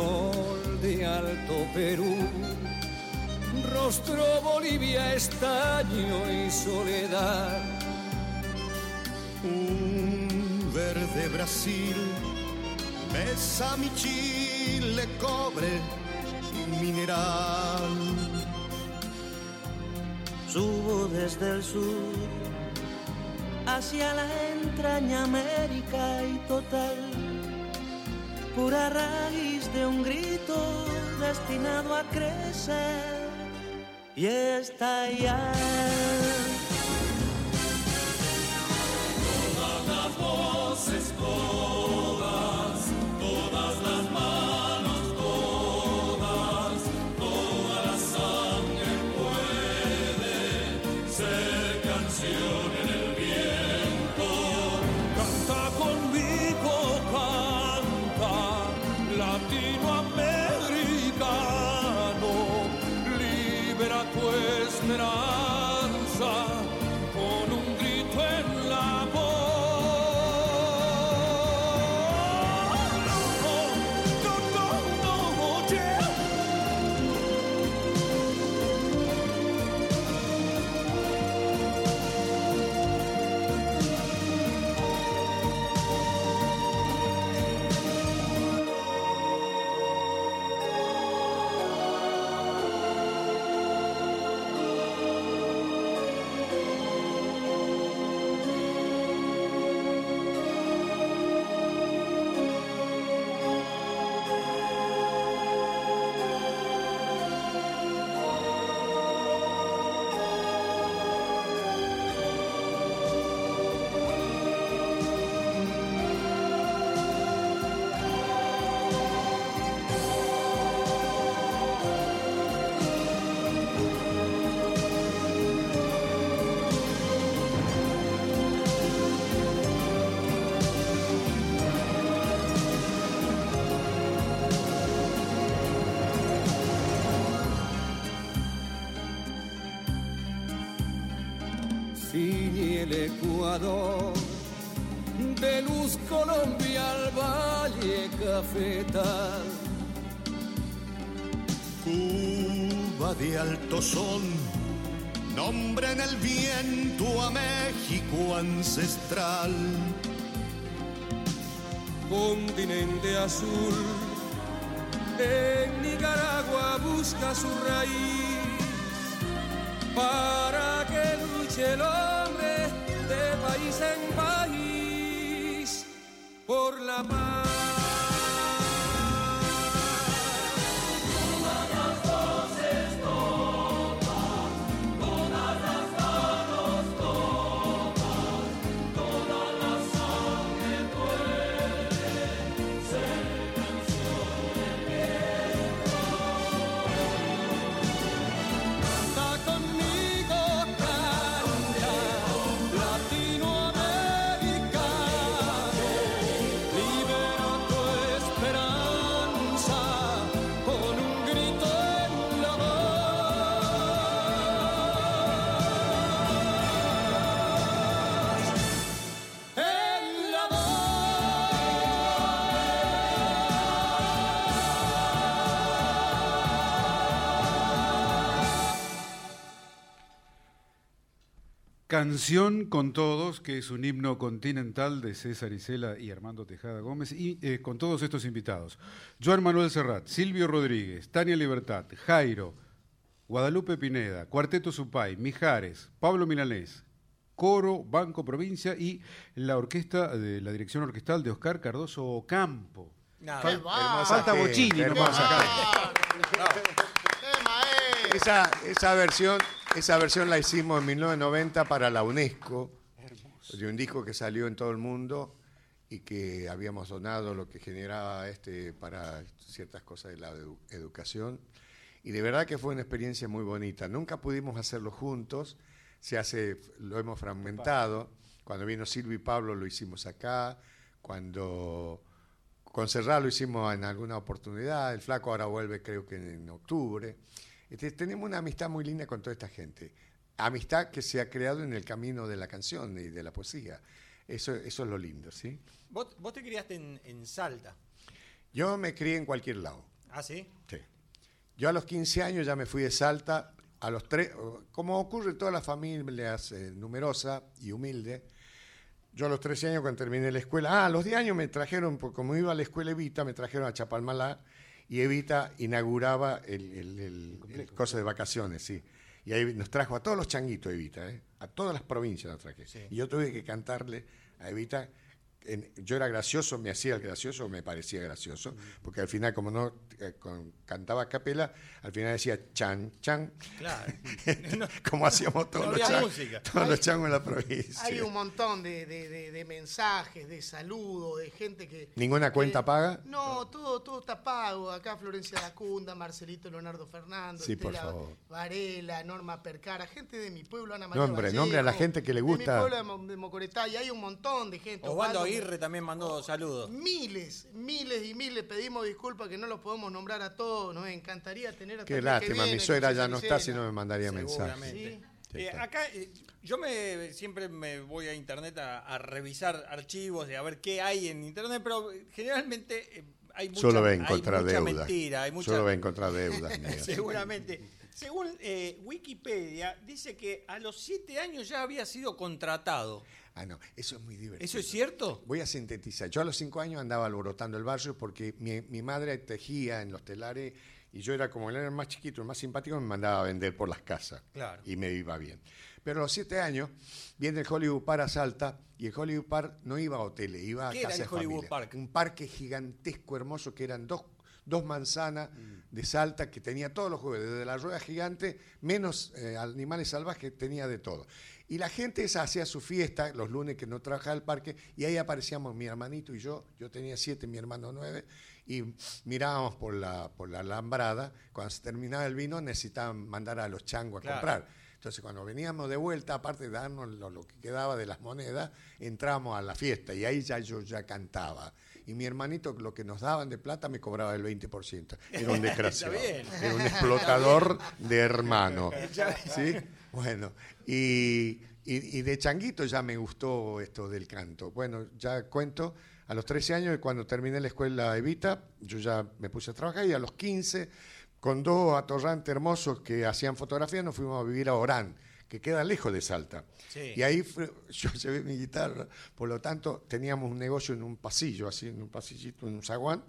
Sol de Alto Perú, rostro Bolivia, estaño y soledad. Un verde Brasil, Besa mi chile, cobre y mineral. Subo desde el sur hacia la entraña América y total, pura raíz de un grito destinado a crecer y estallar. En Nicaragua busca su raíz Canción con todos, que es un himno continental de César Isela y Armando Tejada Gómez, y eh, con todos estos invitados. Joan Manuel Serrat, Silvio Rodríguez, Tania Libertad, Jairo, Guadalupe Pineda, Cuarteto Supay, Mijares, Pablo Milanés, Coro, Banco Provincia y la orquesta de la dirección orquestal de Oscar Cardoso Campo. Nada. Fal- falta Bochini nomás acá. Esa, esa, versión, esa versión la hicimos en 1990 para la UNESCO, de un disco que salió en todo el mundo y que habíamos donado lo que generaba este para ciertas cosas de la edu- educación. Y de verdad que fue una experiencia muy bonita. Nunca pudimos hacerlo juntos, se hace, lo hemos fragmentado. Cuando vino Silvio y Pablo lo hicimos acá, cuando con Serrat lo hicimos en alguna oportunidad, el flaco ahora vuelve creo que en octubre. Este, tenemos una amistad muy linda con toda esta gente. Amistad que se ha creado en el camino de la canción y de la poesía. Eso, eso es lo lindo, ¿sí? Vos, vos te criaste en, en Salta. Yo me crié en cualquier lado. ¿Ah, sí? Sí. Yo a los 15 años ya me fui de Salta, a los tres, como ocurre en todas las familias eh, numerosas y humildes, yo a los 13 años cuando terminé la escuela, ah, a los 10 años me trajeron, porque como iba a la escuela Evita, me trajeron a Chapalmalá y Evita inauguraba el, el, el- el coso de vacaciones, sí. Y ahí nos trajo a todos los changuitos Evita, ¿eh? a todas las provincias nos traje. Y yo tuve que cantarle a Evita. En- yo era gracioso, me hacía el gracioso, me parecía gracioso, porque al final, como no eh, con- cantaba a capela, al final decía chan, chan, Claro. como hacíamos todos, no los, chan- música. todos los changos en la provincia. Hay un montón de, de- de- de mensajes, de saludos, de gente que... ¿Ninguna cuenta paga? No, todo, todo está pago. Acá Florencia Lacunda, Marcelito Leonardo Sí, por Estela favor. Varela, Norma Percara, gente de mi pueblo, Ana María Nombre, Vallejo, nombre a la gente que le De gusta. mi pueblo de, Mo- de Mocoretá, y hay un montón de gente. Osvaldo Osvaldo- Aguirre también mandó saludos. Miles, miles y miles. Pedimos disculpas que no los podemos nombrar a todos. Nos encantaría tener hasta Qué lástima, mi suegra ya no está, si no me mandaría mensajes. Sí, Eh, acá eh, yo me siempre me voy a internet a, a revisar archivos y a ver qué hay en internet, pero generalmente eh, hay mucha, Solo a hay encontrar mucha deuda. mentira, hay mucha, Solo a encontrar deudas. seguramente. Según eh, Wikipedia dice que a los siete años ya había sido contratado. Ah, no, eso es muy divertido. ¿Eso es cierto? Voy a sintetizar. Yo a los cinco años andaba alborotando el barrio porque mi, mi madre tejía en los telares y yo era como él era el más chiquito, el más simpático, me mandaba a vender por las casas. Claro. Y me iba bien. Pero a los siete años viene el Hollywood Park a Salta y el Hollywood Park no iba a hoteles, iba a ¿Qué era casa el Hollywood familia. Park? Un parque gigantesco, hermoso, que eran dos, dos manzanas de Salta que tenía todos los juegos, desde la rueda gigante, menos eh, animales salvajes, tenía de todo. Y la gente esa hacía su fiesta los lunes que no trabajaba el parque y ahí aparecíamos mi hermanito y yo, yo tenía siete, mi hermano nueve, y mirábamos por la, por la alambrada, cuando se terminaba el vino necesitaban mandar a los changos a Claro. comprar. Entonces cuando veníamos de vuelta, aparte de darnos lo, lo que quedaba de las monedas, entrábamos a la fiesta y ahí ya yo ya cantaba. Y mi hermanito lo que nos daban de plata me cobraba el 20%. Era un desgraciado. Era un explotador de hermano. ¿Sí? Bueno, y, y- y de changuito ya me gustó esto del canto. Bueno, ya cuento, a los 13 años, cuando terminé la escuela Evita, yo ya me puse a trabajar y a los 15, con dos atorrantes hermosos que hacían fotografía, nos fuimos a vivir a Orán, que queda lejos de Salta. Sí. Y ahí fue- yo llevé mi guitarra, por lo tanto teníamos un negocio en un pasillo, así en un pasillito, en un zaguán,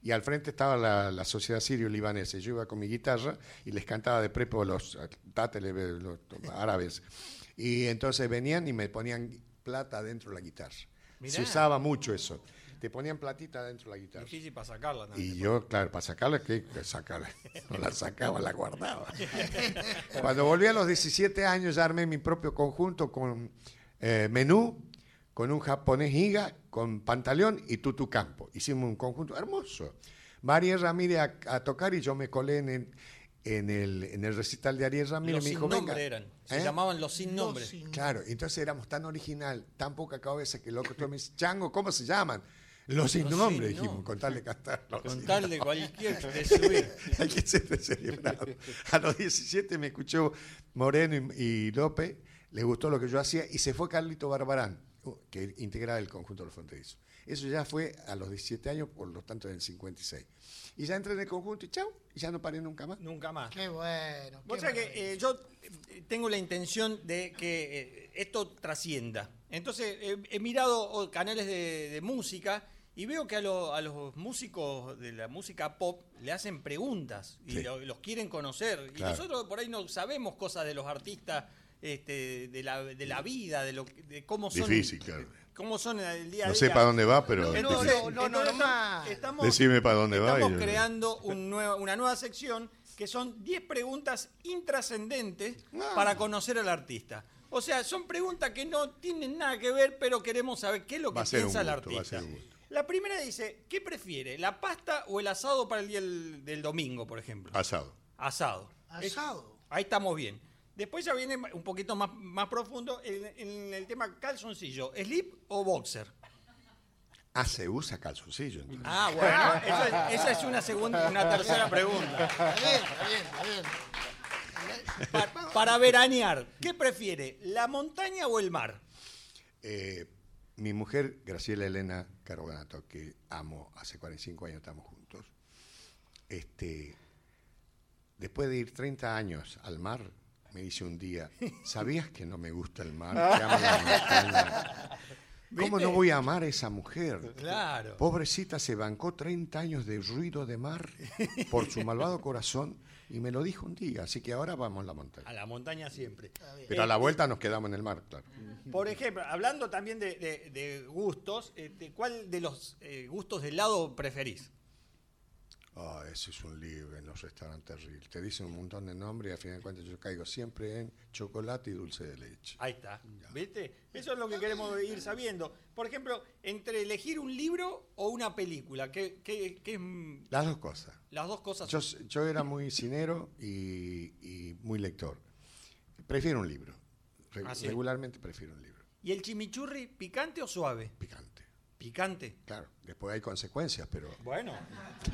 y al frente estaba la, la sociedad sirio-libanesa. Yo iba con mi guitarra y les cantaba de prepo a los táteles los árabes. Y entonces venían y me ponían plata dentro de la guitarra. Mirá. Se usaba mucho eso. Te ponían platita dentro de la guitarra. Difícil para sacarla también. Y yo, claro, para sacarla, ¿qué? Que sacarla. No la sacaba, la guardaba. Cuando volví a los 17 años ya armé mi propio conjunto con eh, menú, con un japonés giga, con pantaleón y tutu campo. Hicimos un conjunto hermoso. María Ramírez a, a tocar y yo me colé en el, en el, en el recital de Ariel Ramírez. Los me sin dijo, nombre venga. eran. Se ¿Eh? llamaban los sin nombre. Claro, entonces éramos tan original, tan poca cabeza que el loco me dice, Chango, ¿cómo se llaman? Los sin Los nombre, sin dijimos, nombre. con tal de cantar. los Con sin tal de cualquier de subir. Hay que ser descerebrado. A los 17 me escuchó Moreno y, y López, le gustó lo que yo hacía y se fue Carlito Barbarán, que integraba el conjunto de los fronterizos. Eso ya fue a los 17 años, por lo tanto en el 56. Y ya entré en el conjunto y chau, y ya no paré nunca más. Nunca más. Qué bueno. Vos qué sabés maravilla. que eh, yo eh, tengo la intención de que eh, esto trascienda. Entonces, eh, he mirado oh, canales de, de música y veo que a, lo- a los músicos de la música pop le hacen preguntas y Sí. lo- los quieren conocer. Y nosotros por ahí no sabemos cosas de los artistas, este, de, la, de la vida, de, lo, de cómo son. Difícil, claro. Cómo son el día a No día. sé para dónde va, pero No, no, no, no, estamos, Decime para dónde va. Estamos creando un nuevo- una nueva sección que son 10 preguntas intrascendentes Ah. para conocer al artista. O sea, son preguntas que no tienen nada que ver, pero queremos saber qué es lo que Va a ser un piensa el gusto, va a artista. La primera dice, ¿qué prefiere? ¿La pasta o el asado para el día del, del domingo, por ejemplo? Asado. Asado. Asado. Ahí estamos bien. Después ya viene un poquito más, más profundo en, en el tema calzoncillo. ¿Slip o boxer? Ah, se usa calzoncillo. entonces. Ah, bueno, esa es una segunda, una tercera pregunta. Está bien, está bien, está bien. Pa- para veranear, ¿qué prefiere? ¿La montaña o el mar? Eh, mi mujer, Graciela Elena Carbanato, que amo, hace 45 años estamos juntos, este, después de ir 30 años al mar, me dice un día, ¿sabías que no me gusta el mar? Que amo la montaña?". ¿Cómo no voy a amar a esa mujer? Claro. Pobrecita se bancó 30 años de ruido de mar por su malvado corazón y me lo dijo un día, así que ahora vamos a la montaña. A la montaña siempre. Pero a la vuelta nos quedamos en el mar, claro. Por ejemplo, hablando también de, de- de gustos, este, ¿cuál de los eh, gustos de helado preferís? Ah, ese es un libro en los restaurantes terrible. Te dicen un montón de nombres y al final de cuentas yo caigo siempre en chocolate y dulce de leche. Ahí está. ¿Viste? Eso es lo que queremos ir sabiendo. Por ejemplo, entre elegir un libro o una película, ¿qué, qué- qué es, Las dos cosas. las dos cosas? Yo, yo era muy cinero y, y muy lector. Prefiero un libro. Re- Ah, sí. Regularmente prefiero un libro. ¿Y el chimichurri picante o suave? Picante. Picante. Claro, después hay consecuencias, pero Bueno,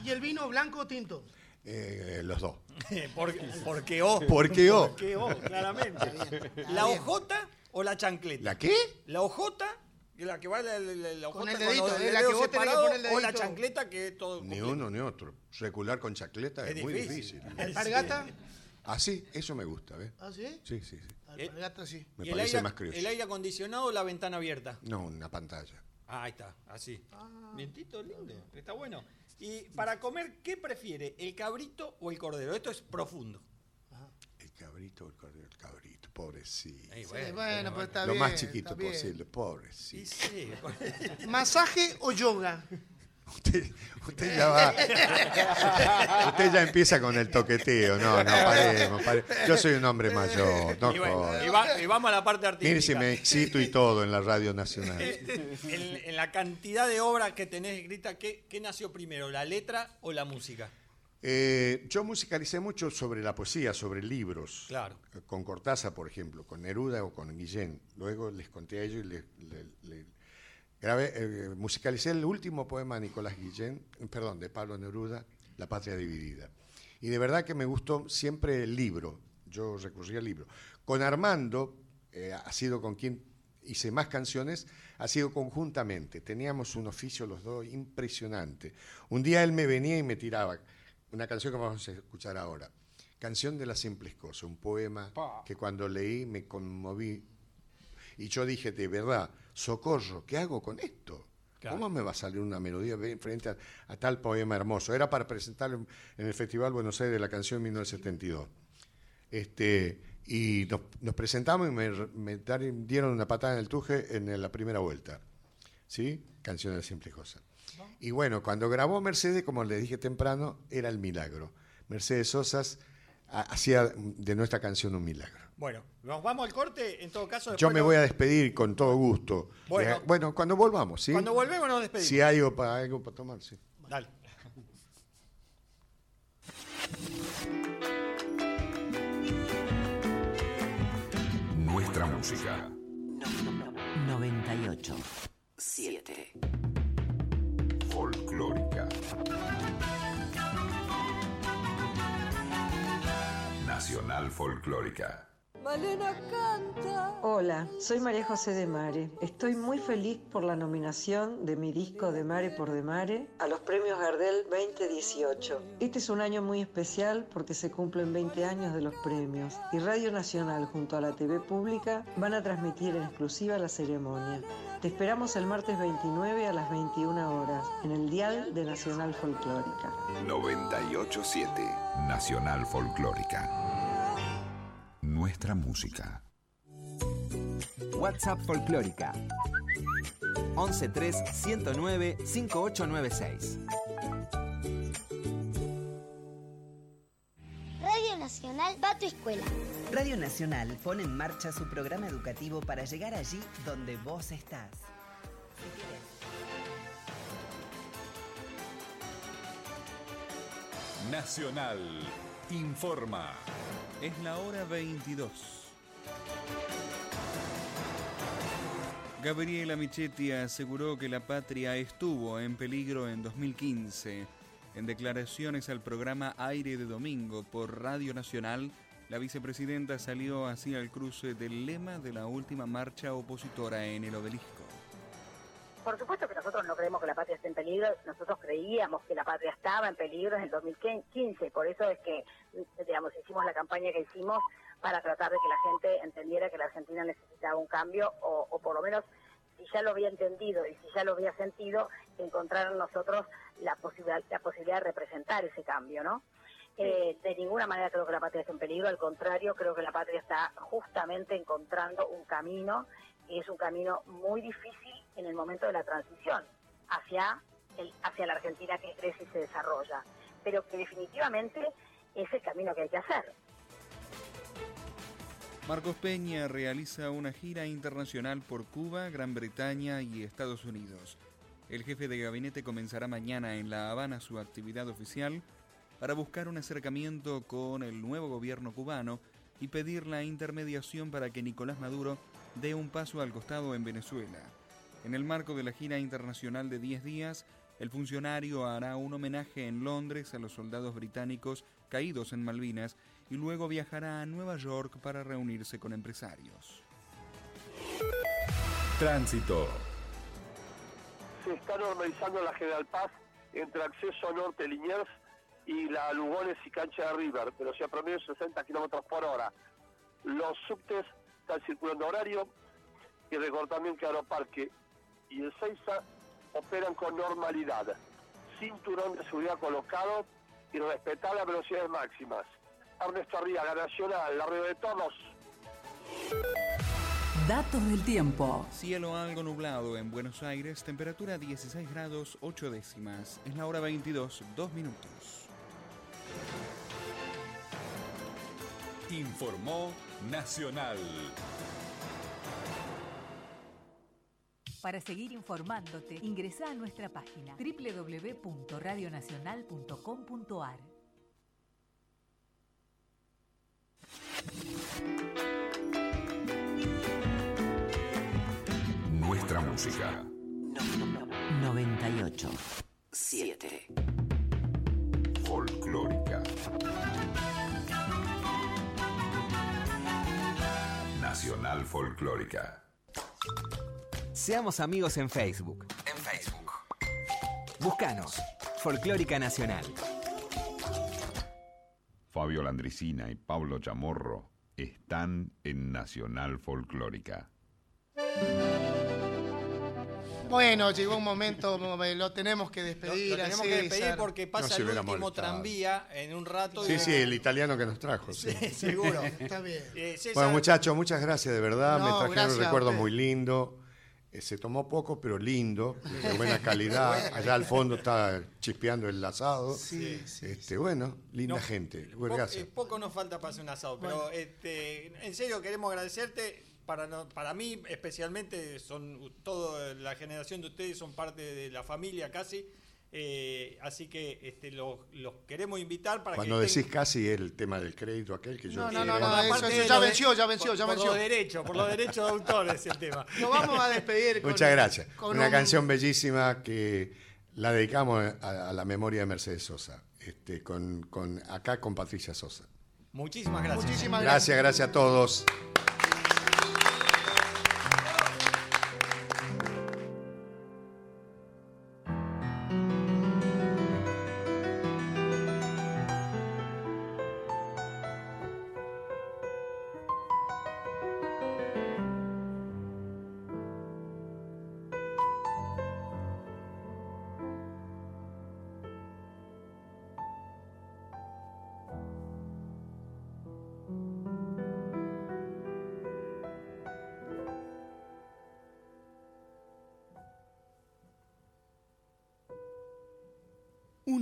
¿Y el vino blanco o tinto? eh, los dos. por, porque o. ¿Por qué o? Porque o, claramente. Está ¿La hojota o la chancleta? ¿La qué? La hojota, la que va la, la- la- la Con hojota el con dedito, los eh, la que vos tenés que separados, poner el o la chancleta que es todo Ni completo. uno ni otro. Recular con chacleta es, Es muy difícil. difícil. ¿Alpargata? Así, eso me gusta, ¿ves? ¿Ah, sí? Sí, sí, sí. Alpargata sí. Me ¿Y el parece aire, más curioso. el aire acondicionado o la ventana abierta? No, una pantalla. Ah, ahí está, así. Vientito lindo, está bueno. Y para comer, ¿qué prefiere? ¿El cabrito o el cordero? Esto es profundo. El cabrito, el cordero, el cabrito, pobrecito. Ey, Sí, bueno, pues está Lo bien. más chiquito está bien. posible, Sí, pobrecito. sí. ¿Masaje o yoga? Usted, usted ya va. usted ya empieza con el toqueteo. No, no, paremos, paremos. Yo soy un hombre mayor. No Y, bueno, y va- y vamos a la parte artística. Mire si me excito y todo en la radio nacional. en, en la cantidad de obras que tenés escritas, ¿qué, qué nació primero, la letra o la música? Eh, yo musicalicé mucho sobre la poesía, sobre libros. Claro. Con Cortázar, por ejemplo, con Neruda o con Guillén. Luego les conté a ellos y les, le- le- grabé, eh, musicalicé el último poema de Nicolás Guillén, eh, perdón, de Pablo Neruda, La patria dividida. Y de verdad que me gustó siempre el libro. Yo recurrí al libro. Con Armando, eh, ha sido con quien hice más canciones, ha sido conjuntamente. Teníamos un oficio los dos impresionante. Un día él me venía y me tiraba una canción que vamos a escuchar ahora. Canción de las simples cosas, un poema que cuando leí me conmoví. Y yo dije, de verdad, socorro, ¿qué hago con esto? Claro. ¿Cómo me va a salir una melodía frente a, a tal poema hermoso? Era para presentarlo en, el Festival Buenos Aires de la canción 1972. Este, y nos, nos presentamos y me, dieron una patada en el tuje en la primera vuelta. ¿Sí? Canción de las simples cosas. Y bueno, cuando grabó Mercedes, como le dije temprano, era el milagro. Mercedes Sosas ha- hacía de nuestra canción un milagro. Bueno, nos vamos al corte, en todo caso. Yo me voy a despedir con todo gusto. Bueno. Eh, bueno cuando volvamos, ¿sí? Cuando volvemos nos despedimos. Si hay algo para, algo para tomar, sí. Dale. Nuestra música. 98. 7. Folclórica. Nacional Folclórica. Malena canta. Hola, soy María José de Mare. Estoy muy feliz por la nominación de mi disco de Mare por de Mare a los premios Gardel 2018. Este es un año muy especial porque se cumplen 20 años de los premios y Radio Nacional junto a la TV pública van a transmitir en exclusiva la ceremonia. Te esperamos el martes 29 a las 21 horas en el dial de Nacional Folclórica. 987 Nacional Folclórica. Nuestra música. WhatsApp Folclórica 113 109 5896. Radio Nacional va a tu escuela. Radio Nacional pone en marcha su programa educativo para llegar allí donde vos estás. Nacional informa. Es la hora 22. Gabriela Michetti aseguró que la patria estuvo en peligro en 2015. En declaraciones al programa Aire de Domingo por Radio Nacional, la vicepresidenta salió así al cruce del lema de la última marcha opositora en el obelisco. Por supuesto que nosotros no creemos que la patria esté en peligro, nosotros creíamos que la patria estaba en peligro en el 2015, por eso es que, digamos, hicimos la campaña que hicimos para tratar de que la gente entendiera que la Argentina necesitaba un cambio o, o por lo menos si ya lo había entendido y si ya lo había sentido, encontrar en nosotros la posibilidad, la posibilidad de representar ese cambio, ¿no? Eh, de ninguna manera creo que la patria esté en peligro, al contrario, creo que la patria está justamente encontrando un camino, es un camino muy difícil en el momento de la transición hacia, hacia la Argentina que crece y se desarrolla, pero que definitivamente es el camino que hay que hacer. Marcos Peña realiza una gira internacional por Cuba, Gran Bretaña y Estados Unidos. El jefe de gabinete comenzará mañana en La Habana su actividad oficial para buscar un acercamiento con el nuevo gobierno cubano y pedir la intermediación para que Nicolás Maduro dé un paso al costado en Venezuela. En el marco de la gira internacional de 10 días, el funcionario hará un homenaje en Londres a los soldados británicos caídos en Malvinas y luego viajará a Nueva York para reunirse con empresarios. Tránsito. Se está normalizando la General Paz entre acceso a Norte Liniers y la Lugones y Cancha de River, pero a promedio 60 kilómetros por hora. Los subtes están circulando horario y recordar también que Aeroparque y el Seiza operan con normalidad. Cinturón de seguridad colocado y respetar las velocidades máximas. Ernesto Arriaga, Nacional, la red de todos. Datos del tiempo. Cielo algo nublado en Buenos Aires, temperatura 16 grados 8 décimas. Es la hora 22, 2 minutos. Informó Nacional. Para seguir informándote, ingresa a nuestra página www.radionacional.com.ar. Nuestra música. 98. 7. Folclórica. Nacional Folclórica. Seamos amigos en Facebook. En Facebook. Búscanos. Folclórica Nacional. Fabio Landricina y Pablo Chamorro están en Nacional Folclórica. Bueno, llegó un momento, lo tenemos que despedir. lo tenemos que despedir porque pasa el último molestado. tranvía en un rato. Sí, y- sí, el italiano que nos trajo. sí. Sí, seguro. Está bien. Eh, Bueno, muchachos, muchas gracias, de verdad. No, Me trajeron un recuerdo muy lindo. Eh, se tomó poco, pero lindo, de buena calidad. Allá al fondo está chispeando el asado. Sí, sí, este, Bueno, linda No, gente. po- eh, poco nos falta para hacer un asado, pero este, en serio queremos agradecerte. Para, no- para mí especialmente, son toda la generación de ustedes son parte de la familia casi. eh, así que este, los, los queremos invitar para Cuando que decís casi el tema del crédito aquel que yo... No, no, quiero- no, no, eso, Aparte eso de ya venció, ya venció, por- ya por venció. los derechos, por los derechos de autor es el tema. Nos vamos a despedir con, Muchas gracias. con Una un- canción bellísima que la dedicamos a, a la memoria de Mercedes Sosa. Este, con, con, acá con Patricia Sosa. Muchísimas gracias. Muchísimas Gracias, gracias a todos.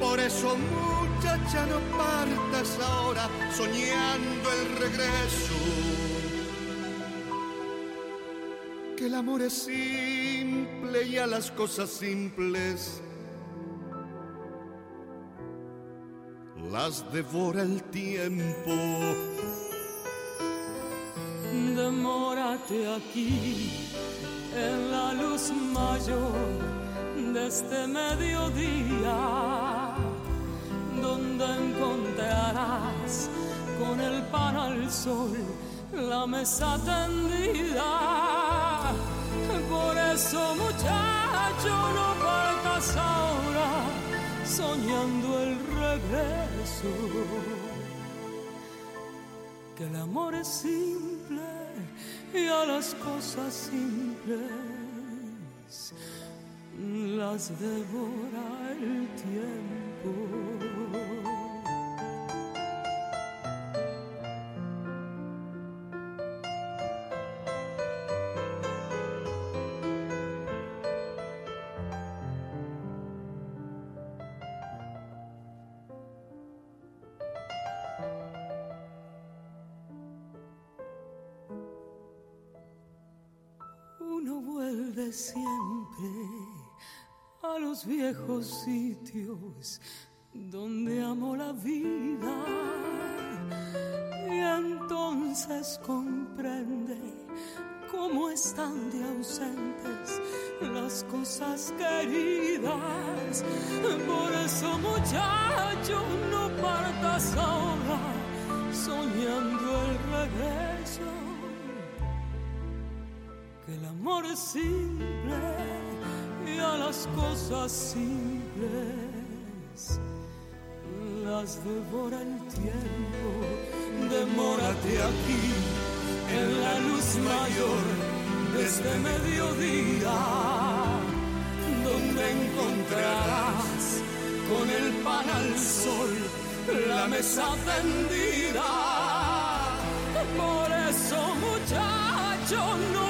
Por eso muchacha no partas ahora soñando el regreso. Que el amor es simple y a las cosas simples las devora el tiempo. Demórate aquí en la luz mayor de este mediodía, encontrarás con el pan al sol la mesa tendida. Por eso, muchacho, no partas ahora soñando el regreso. Que el amor es simple y a las cosas simples las devora el tiempo. Uno a los viejos sitios donde amó la vida. Y entonces comprende cómo están de ausentes las cosas queridas. Por eso muchacho no partas ahora soñando el regreso. Que el amor es simple a las cosas simples las devora el tiempo. Demórate aquí en la luz mayor de este mediodía, donde encontrarás con el pan al sol la mesa tendida. Por eso, muchacho, no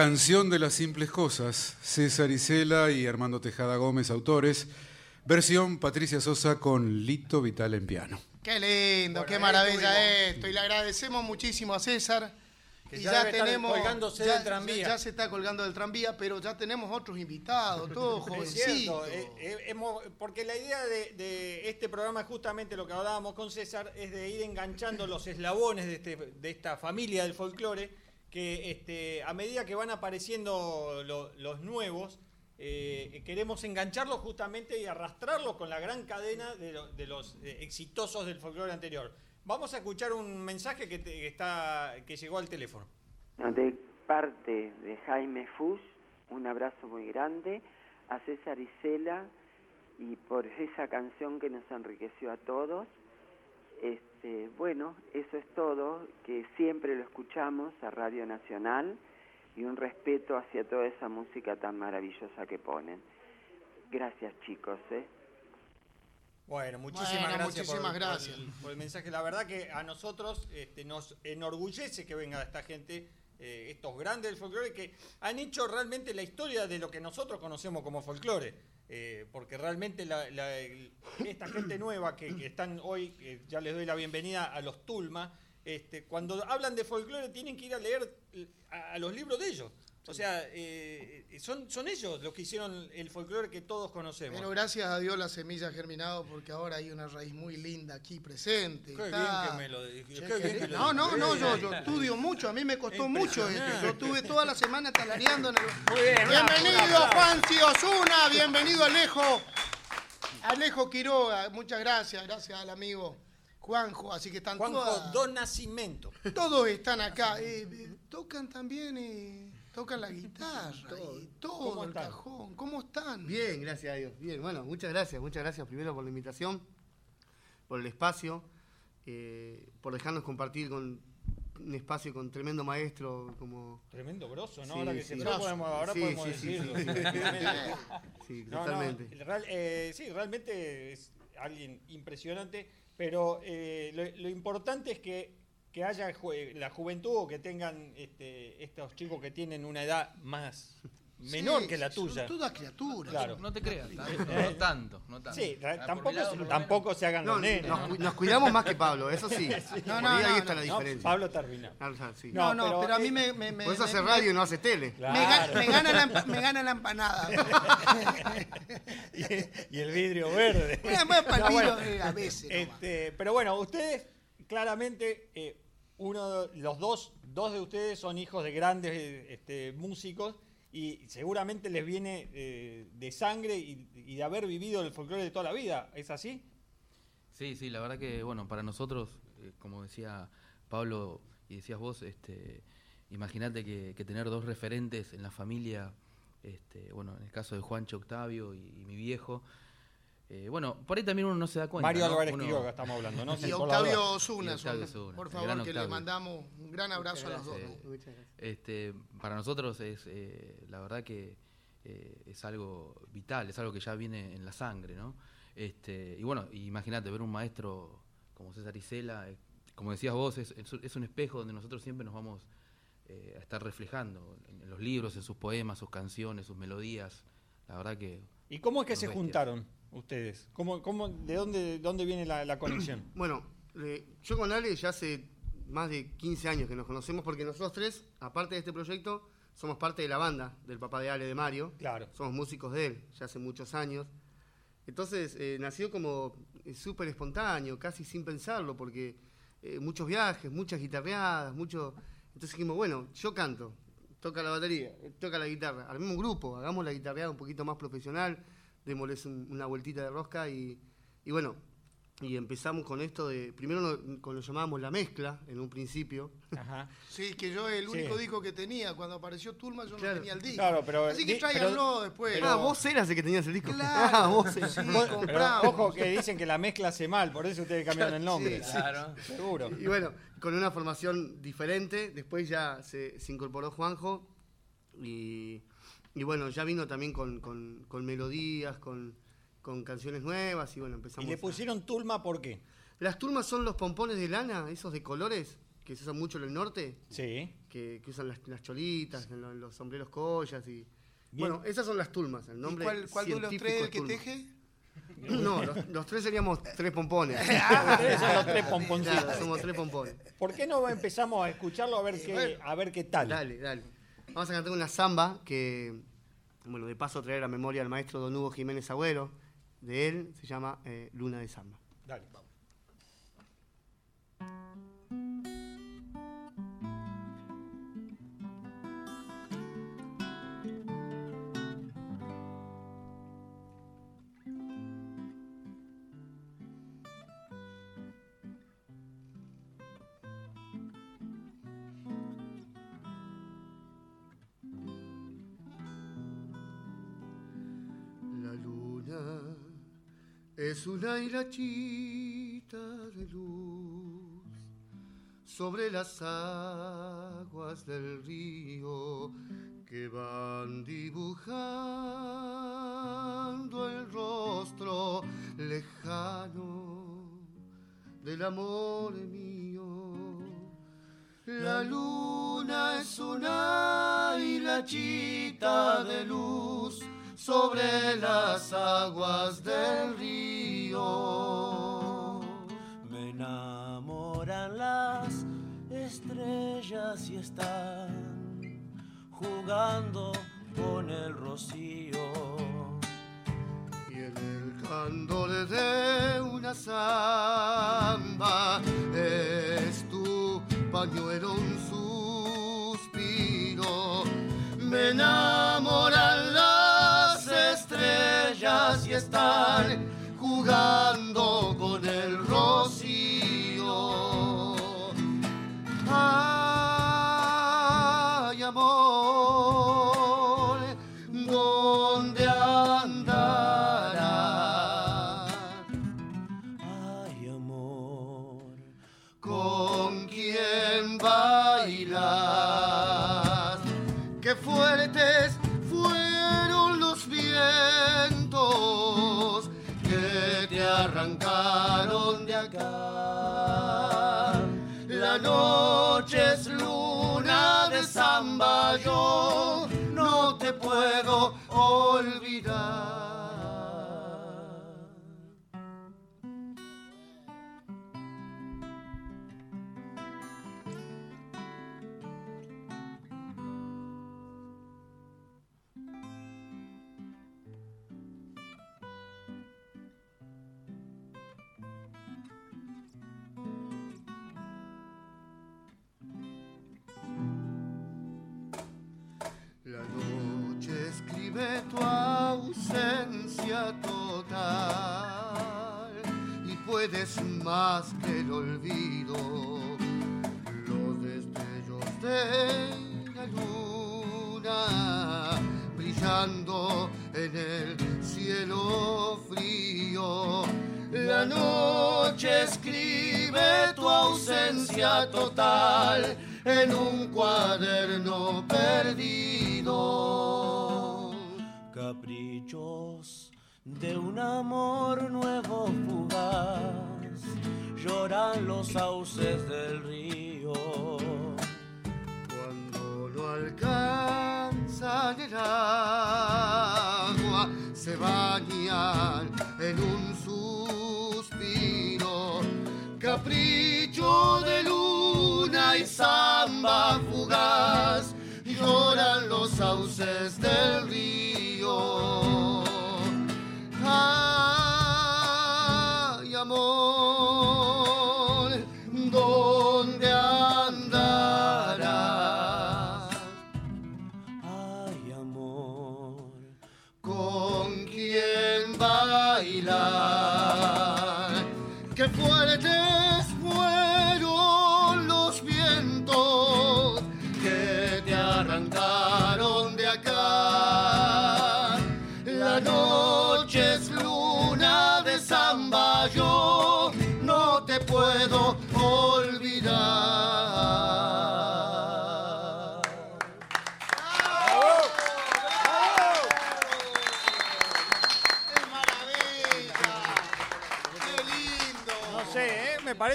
Canción de las simples cosas, César Isela y Armando Tejada Gómez, autores. Versión Patricia Sosa con Lito Vital en piano. Qué lindo, qué maravilla esto. Y le agradecemos muchísimo a César. Que y ya ya, debe estar tenemos. colgándose ya, del tranvía. ya- ya se está colgando del tranvía, pero ya tenemos otros invitados, todos Es jovencitos. cierto, eh, eh, hemos- porque la idea de, de este programa es justamente lo que hablábamos con César, es de ir enganchando los eslabones de, este- de esta familia del folclore, que este, a medida que van apareciendo lo- los nuevos, eh, queremos engancharlos justamente y arrastrarlos con la gran cadena de, lo- de los eh, exitosos del folclore anterior. Vamos a escuchar un mensaje que, te- está, que llegó al teléfono. De parte de Jaime Fus, un abrazo muy grande a César Isela y por esa canción que nos enriqueció a todos. Este, bueno, eso es todo, que siempre lo escuchamos a Radio Nacional y un respeto hacia toda esa música tan maravillosa que ponen. Gracias chicos, ¿eh? Bueno, muchísimas Bueno, gracias, muchísimas por, gracias. por el, por el mensaje. La verdad que a nosotros este, nos enorgullece que venga esta gente, eh, estos grandes del folclore, que han hecho realmente la historia de lo que nosotros conocemos como folclore. Eh, porque realmente la- la- esta gente nueva que, que están hoy, que ya les doy la bienvenida a los Tulma, este, cuando hablan de folclore tienen que ir a leer eh, a los libros de ellos. O sea, eh, son, son ellos los que hicieron el folclore que todos conocemos. Pero gracias a Dios la semilla ha germinado porque ahora hay una raíz muy linda aquí presente. Qué Está- bien que me lo dij- Sí, qué bien que lo No, no, no, yo, yo dijiste. estudio mucho, a mí me costó mucho esto. Yo estuve toda la semana talareando en el... Muy bien, Bienvenido. Juanci Osuna, bienvenido Alejo. Alejo Quiroga, muchas gracias, gracias al amigo Juanjo, así que están Juanjo todas- Don Nacimiento. todos están acá. eh, eh, tocan también, eh, tocan la guitarra, y todo ¿Cómo el están? cajón. ¿Cómo están? Bien, gracias a Dios. Bien, bueno, muchas gracias. Muchas gracias primero por la invitación, por el espacio, eh, por dejarnos compartir con un espacio con tremendo maestro como... Tremendo grosso, ¿no? Sí, ahora que sí. se podemos, ahora Sí, podemos decirlo. sí, sí. Tremendo. Sí, No, no, totalmente. real- eh, sí, realmente es alguien impresionante, pero eh, lo, lo importante es que, que haya ju- la juventud o que tengan este, estos chicos que tienen una edad más menor Sí, que la son tuya. todas criaturas. Claro. No te creas, tanto, Eh, no tanto, no tanto. Sí, Ah, tampoco, lado, se- tampoco se hagan No, los nenes. nos, ¿no? cu- nos cuidamos más que Pablo, eso sí. No, Por no, ahí, no, está la no. diferencia. Pablo termina. Ah, ah, sí. No, no, pero, a eh, mí me, me, me- Por eso me- hace radio y no hace tele. me ga- me gana la, me gana la empanada. y, y el vidrio verde. Una más para el No, vidrio, bueno, eh, a veces este, pero bueno, ustedes claramente, eh, uno, los dos, dos de ustedes son hijos de grandes este, músicos y seguramente les viene eh, de sangre y, de haber vivido el folclore de toda la vida. ¿Es así? Sí, sí, la verdad que, bueno, para nosotros, eh, como decía Pablo y decías vos, este, imagínate que, tener dos referentes en la familia, este, bueno, en el caso de Juancho Octavio y mi viejo, eh, bueno, por ahí también uno no se da cuenta. Mario ¿no? Álvarez Uno- Quiroga estamos hablando, ¿no? Y Octavio. Osuna, por favor, que le mandamos un gran abrazo a los dos. ¿no? este, para nosotros es, eh, la verdad que eh, es algo vital, es algo que ya viene en la sangre, ¿no? Este, y bueno, imagínate, ver un maestro como César Isela, eh, como decías vos, es, es- es un espejo donde nosotros siempre nos vamos eh, a estar reflejando en, en los libros, en sus poemas, sus canciones, sus melodías. La verdad que... ¿Y cómo es que se bestia. juntaron ustedes? ¿Cómo, cómo, ¿De dónde, dónde viene la, la conexión? Bueno, eh, yo con Ale ya hace más de 15 años que nos conocemos porque nosotros tres, aparte de este proyecto, somos parte de la banda del papá de Ale, de Mario. Claro. Somos músicos de él, ya hace muchos años. Entonces eh, nació como eh, súper espontáneo, casi sin pensarlo, porque eh, muchos viajes, muchas guitarreadas, mucho... Entonces dijimos, bueno, yo canto, toca la batería, toca la guitarra, armemos un grupo, hagamos la guitarreada un poquito más profesional, démosles un- una vueltita de rosca y, y bueno, y empezamos con esto de, primero lo, con lo llamábamos la mezcla en un principio. Ajá. Sí, que yo el Sí. único disco que tenía, cuando apareció Tulma yo Claro. no tenía el disco. Claro, pero Así que di- tráiganlo pero- después. pero- Ah, vos eras el que tenías el disco. Claro, Ah, vos eras. sí, Pero, ojo que dicen que la mezcla hace mal, por eso ustedes cambiaron el nombre. Sí, sí. Seguro. Y bueno, con una formación diferente, después ya se, se incorporó Juanjo y, y bueno, ya vino también con, con- con melodías, con, con canciones nuevas y bueno, empezamos. ¿Y le a- pusieron Tulma por qué? Las turmas son los pompones de lana, esos de colores, que se usan mucho en el norte. Sí. Que, que usan las, las cholitas, los, sombreros collas y... Bien. Bueno, esas son las turmas, el nombre cuál- cuál de los tres es el que teje? No, los, los tres seríamos tres pompones. Ah, son los tres pomponcitos. Claro, somos tres pompones. ¿Por qué no empezamos a escucharlo a ver qué, a ver qué tal? Dale, dale. Vamos a cantar una samba que, bueno, de paso traer a memoria al maestro Don Hugo Jiménez Agüero. De él se llama eh, Luna de Samba. Dale, vamos. Es una hilachita de luz sobre las aguas del río que van dibujando el rostro lejano del amor mío. La luna es una hilachita de luz sobre las aguas del río. Me enamoran las estrellas y están jugando con el rocío. Y en el candor de una samba es tu pañuelo un suspiro. Me enamoran están jugando noche es luna de samba, yo no te puedo olvidar. Y puedes más que el olvido. Los destellos de la luna brillando en el cielo frío. La noche escribe tu ausencia total en un cuaderno perdido. caprichos de un amor nuevo fugaz, lloran los sauces del río. Cuando no alcanzan el agua, se bañan en un suspiro. Capricho de luna y samba fugaz, lloran los sauces del río.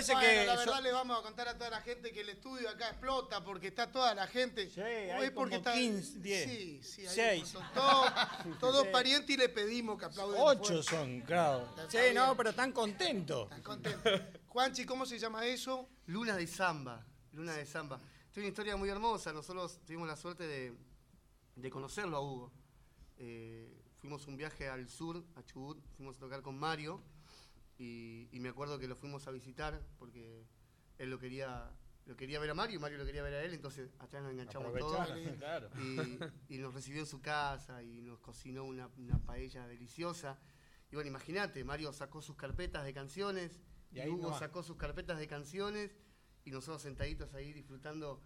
Parece Bueno, que... La verdad le vamos a contar a toda la gente que el estudio acá explota porque está toda la gente. Sí, hay como 15, 10, Sí, sí, hay. Todos, todos Sí. parientes y le pedimos que aplaudan. Ocho fuerte. son, claro. Sí, bien. no, pero están contentos. Juanchi, ¿cómo se llama eso? Luna de Samba. Luna de Samba. Es una historia muy hermosa. Nosotros tuvimos la suerte de, de conocerlo a Hugo. Eh, fuimos un viaje al sur, a Chubut, fuimos a tocar con Mario. Y, y me acuerdo que lo fuimos a visitar porque él lo quería, lo quería ver a Mario y Mario lo quería ver a él. Entonces atrás nos enganchamos todos. Claro. Y, y nos recibió en su casa y nos cocinó una, una paella deliciosa. Y bueno, imagínate, Mario sacó sus carpetas de canciones Y Hugo sacó sus carpetas de canciones y nosotros sentaditos ahí disfrutando,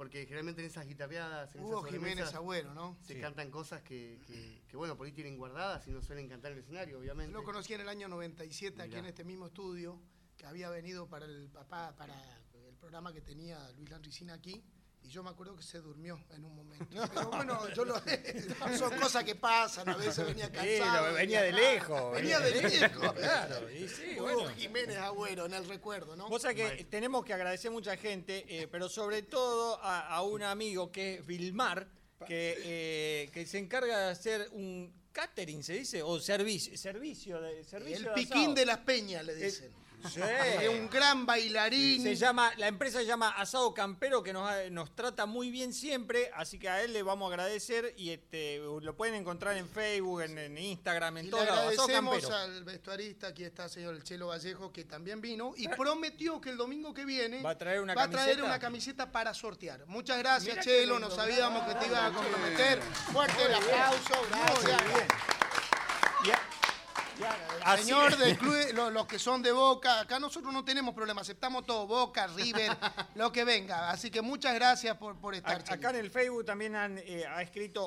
porque generalmente en esas guitarreadas, en Hugo esas Jiménez Agüero, ¿no? Se Sí. cantan cosas que, que- que, bueno, por ahí tienen guardadas y no suelen cantar en el escenario, obviamente. Lo conocí en el año 97 aquí Mirá. en este mismo estudio, que había venido para el papá, para el programa que tenía Luis Landricina aquí. Y yo me acuerdo que se durmió en un momento. Pero bueno, yo lo, son cosas que pasan. A veces venía Sí, cansado. lo- venía de lejos. Venía de lejos. Claro, y sí, bueno. Jiménez Agüero, en el recuerdo, ¿no? Sabés que tenemos que agradecer a mucha gente, eh, pero sobre todo a, a un amigo que es Vilmar, que, eh, que se encarga de hacer un catering, ¿se dice? O servicio, servicio de servicio El de piquín de las peñas, le Eh, dicen. Sí. Es un gran bailarín. Se llama, la empresa se llama Asado Campero, que nos, ha- nos trata muy bien siempre, así que a él le vamos a agradecer y este lo pueden encontrar en Facebook, en, en Instagram, en Y le lados. Asado agradecemos al vestuarista, aquí está señor El Chelo Vallejo, que también vino y prometió que el domingo que viene ¿Va a traer una va a traer camiseta? una camiseta para sortear. Muchas gracias, Mira Chelo, lindo, no sabíamos que te ibas a comprometer. Fuerte el aplauso, gracias. El señor del club, lo- los, que son de Boca, acá nosotros no tenemos problema, aceptamos todo, Boca, River, lo que venga. Así que muchas gracias por, por estar. A- Acá en el Facebook también han, eh, ha escrito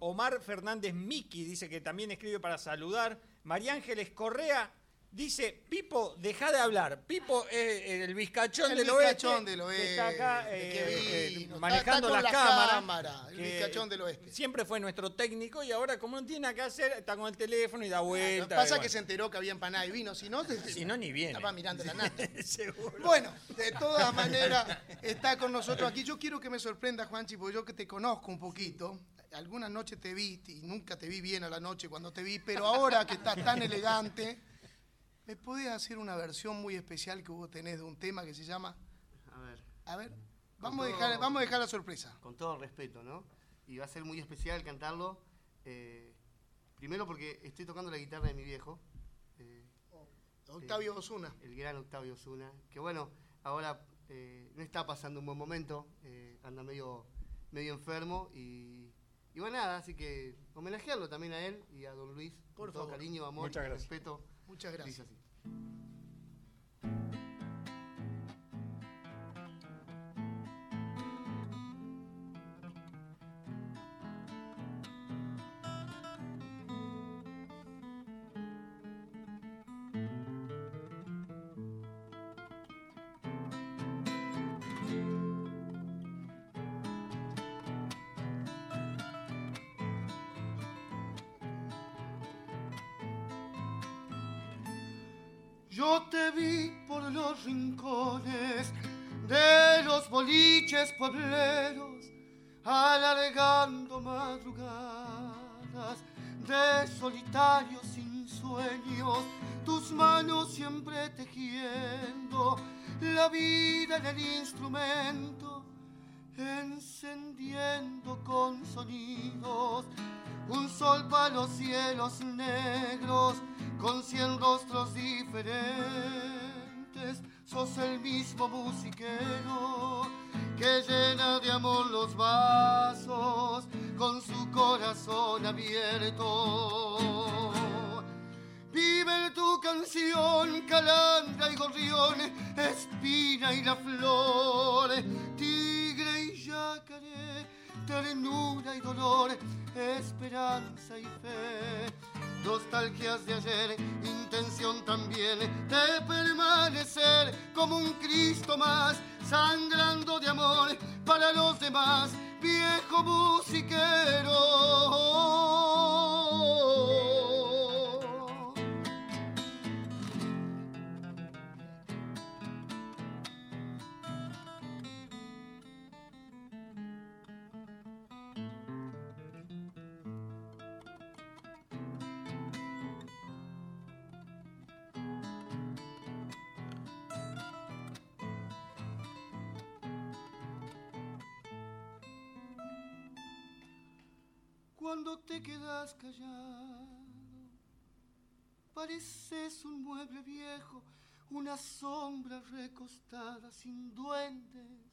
Omar Fernández Miki, dice que también escribe para saludar. María Ángeles Correa dice, Pipo, deja de hablar. Pipo es el vizcachón El del vizcachón oeste. del que está acá oeste, eh, que eh, vino, manejando está- está las la cámaras. cámara, el que vizcachón del oeste. Siempre fue nuestro técnico y ahora como no tiene nada que hacer, está con el teléfono y da vuelta. que pasa y es que bueno. se enteró que había empanada y vino, si no, Si no, ni viene. estaba mirando la nata. Seguro. Bueno, de todas maneras, está con nosotros aquí. Yo quiero que me sorprenda, Juanchi, porque yo que te conozco un poquito. Algunas noches te vi y nunca te vi bien a la noche cuando te vi, pero ahora que estás tan elegante, ¿me podés hacer una versión muy especial que vos tenés de un tema que se llama? A ver. A ver, vamos a todo- dejar, vamos a dejar la sorpresa. Con todo respeto, ¿no? Y va a ser muy especial cantarlo. eh, primero porque estoy tocando la guitarra de mi viejo. eh, Octavio eh, Osuna. El gran Octavio Osuna. Que bueno, ahora eh, no está pasando un buen momento. eh, anda medio, medio enfermo. Y, y bueno, nada, así que homenajearlo también a él y a don Luis. Por con todo favor. cariño, amor, Muchas gracias. respeto. Muchas gracias. Vi por los rincones de los boliches puebleros, alargando madrugadas de solitarios sin sueños, tus manos siempre tejiendo la vida en el instrumento, encendiendo con sonidos un sol para los cielos negros, con cien rostros diferentes. Sos el mismo musiquero que llena de amor los vasos con su corazón abierto. Vive tu canción, calandra y gorrión, espina y la flor, tigre y yacaré, ternura y dolor, esperanza y fe. Nostalgias de ayer, intención también de permanecer como un Cristo más, sangrando de amor para los demás, viejo musiquero. Cuando te quedas callado, pareces un mueble viejo, una sombra recostada sin duendes,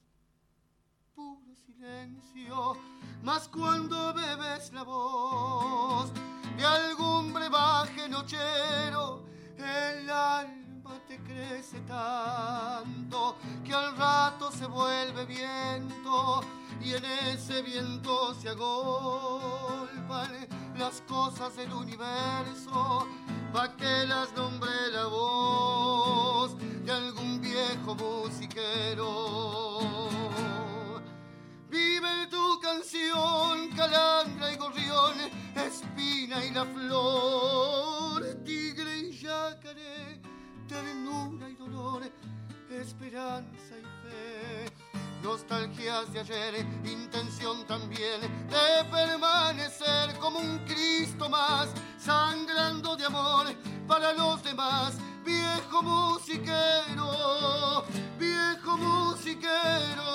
puro silencio. Mas cuando bebes la voz de algún brebaje nochero, el alma te crece tanto que al rato se vuelve viento y en ese viento se las cosas del universo pa' que las nombre la voz de algún viejo musiquero. Vive tu canción, calandra y gorrión, espina y la flor, tigre y yacaré, ternura y dolor, esperanza y fe. Nostalgias de ayer, intención también de permanecer como un Cristo más, sangrando de amor para los demás, viejo musiquero, viejo musiquero,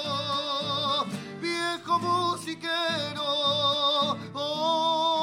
viejo musiquero. Oh.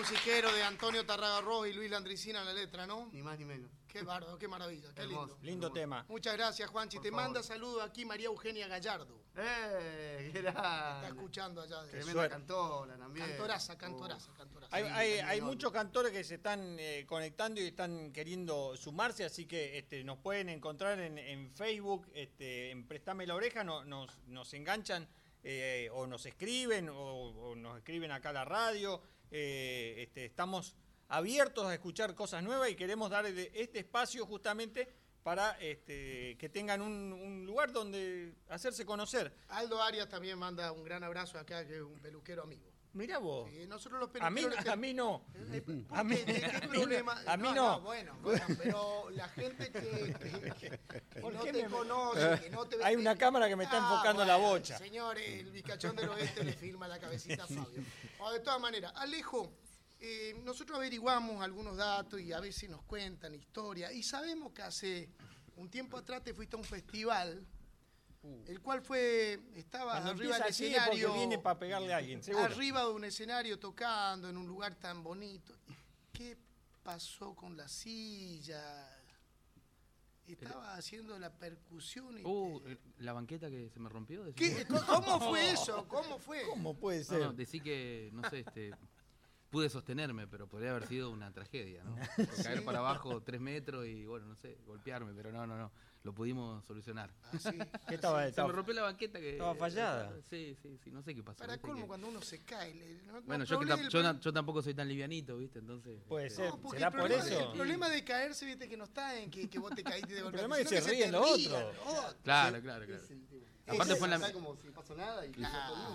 Musiquero de Antonio Tarraga Rojo y Luis Landricina en la letra, ¿no? Ni más ni menos. Qué bárbaro, qué maravilla, qué lindo. Lindo tema. Muchas gracias, Juanchi. Por Te favor. manda saludos aquí María Eugenia Gallardo. ¡Eh! ¡Qué Está escuchando allá. De Tremenda Suerte. cantora también. Cantoraza, cantoraza, cantoraza. Hay, muchos cantores que se están eh, conectando y están queriendo sumarse, así que este, nos pueden encontrar en, en Facebook, este, en Prestame la Oreja, no- nos, nos enganchan eh, o nos escriben o, o nos escriben acá a la radio. Eh, este, estamos abiertos a escuchar cosas nuevas y queremos dar este espacio justamente para este, que tengan un, un lugar donde hacerse conocer. Aldo Arias también manda un gran abrazo acá, que es un peluquero amigo. Mirá vos. Sí, nosotros los A mí, peluqueros... a mí no. Eh, ¿por A mí, qué? ¿Qué problema? a mí no. bueno, bueno, pero la gente que, que- que ¿Por no te me- conoce, que no te ve- Hay una cámara que me está Ah, enfocando la bocha. Señor, el bicachón del oeste le firma la cabecita a Fabio. De todas maneras, Alejo, eh, nosotros averiguamos algunos datos y a veces nos cuentan historias. Y sabemos que hace un tiempo atrás te fuiste a un festival, el cual fue, estabas Uh. Cuando arriba del escenario. viene para pegarle a alguien, seguro. Arriba de un escenario tocando en un lugar tan bonito. ¿Qué pasó con la silla? Estaba haciendo la percusión y Uh, la banqueta que se me rompió. ¿Qué? ¿Cómo fue eso? ¿Cómo fue? ¿Cómo puede No, no, decí que, no sé, este, pude sostenerme, pero podría haber sido una tragedia, ¿no? Caer para abajo tres metros y, bueno, no sé, golpearme, pero no, no, no, lo pudimos solucionar. ¿Qué estaba- Se estaba- me rompió la banqueta que... estaba fallada? Sí, sí, sí, no sé qué pasó. Para colmo, Que- cuando uno se cae. le- no- no Bueno, yo, que problema- tam- yo, na- yo tampoco soy tan livianito, ¿viste? Entonces... Puede este, ser. ¿Será el por problema- eso? El problema de caerse, viste, que no está en que, que vos te caíste de golpe. problema es que se ríen los otros. Claro, claro, claro. Aparte fue en la, Está como si pasó nada y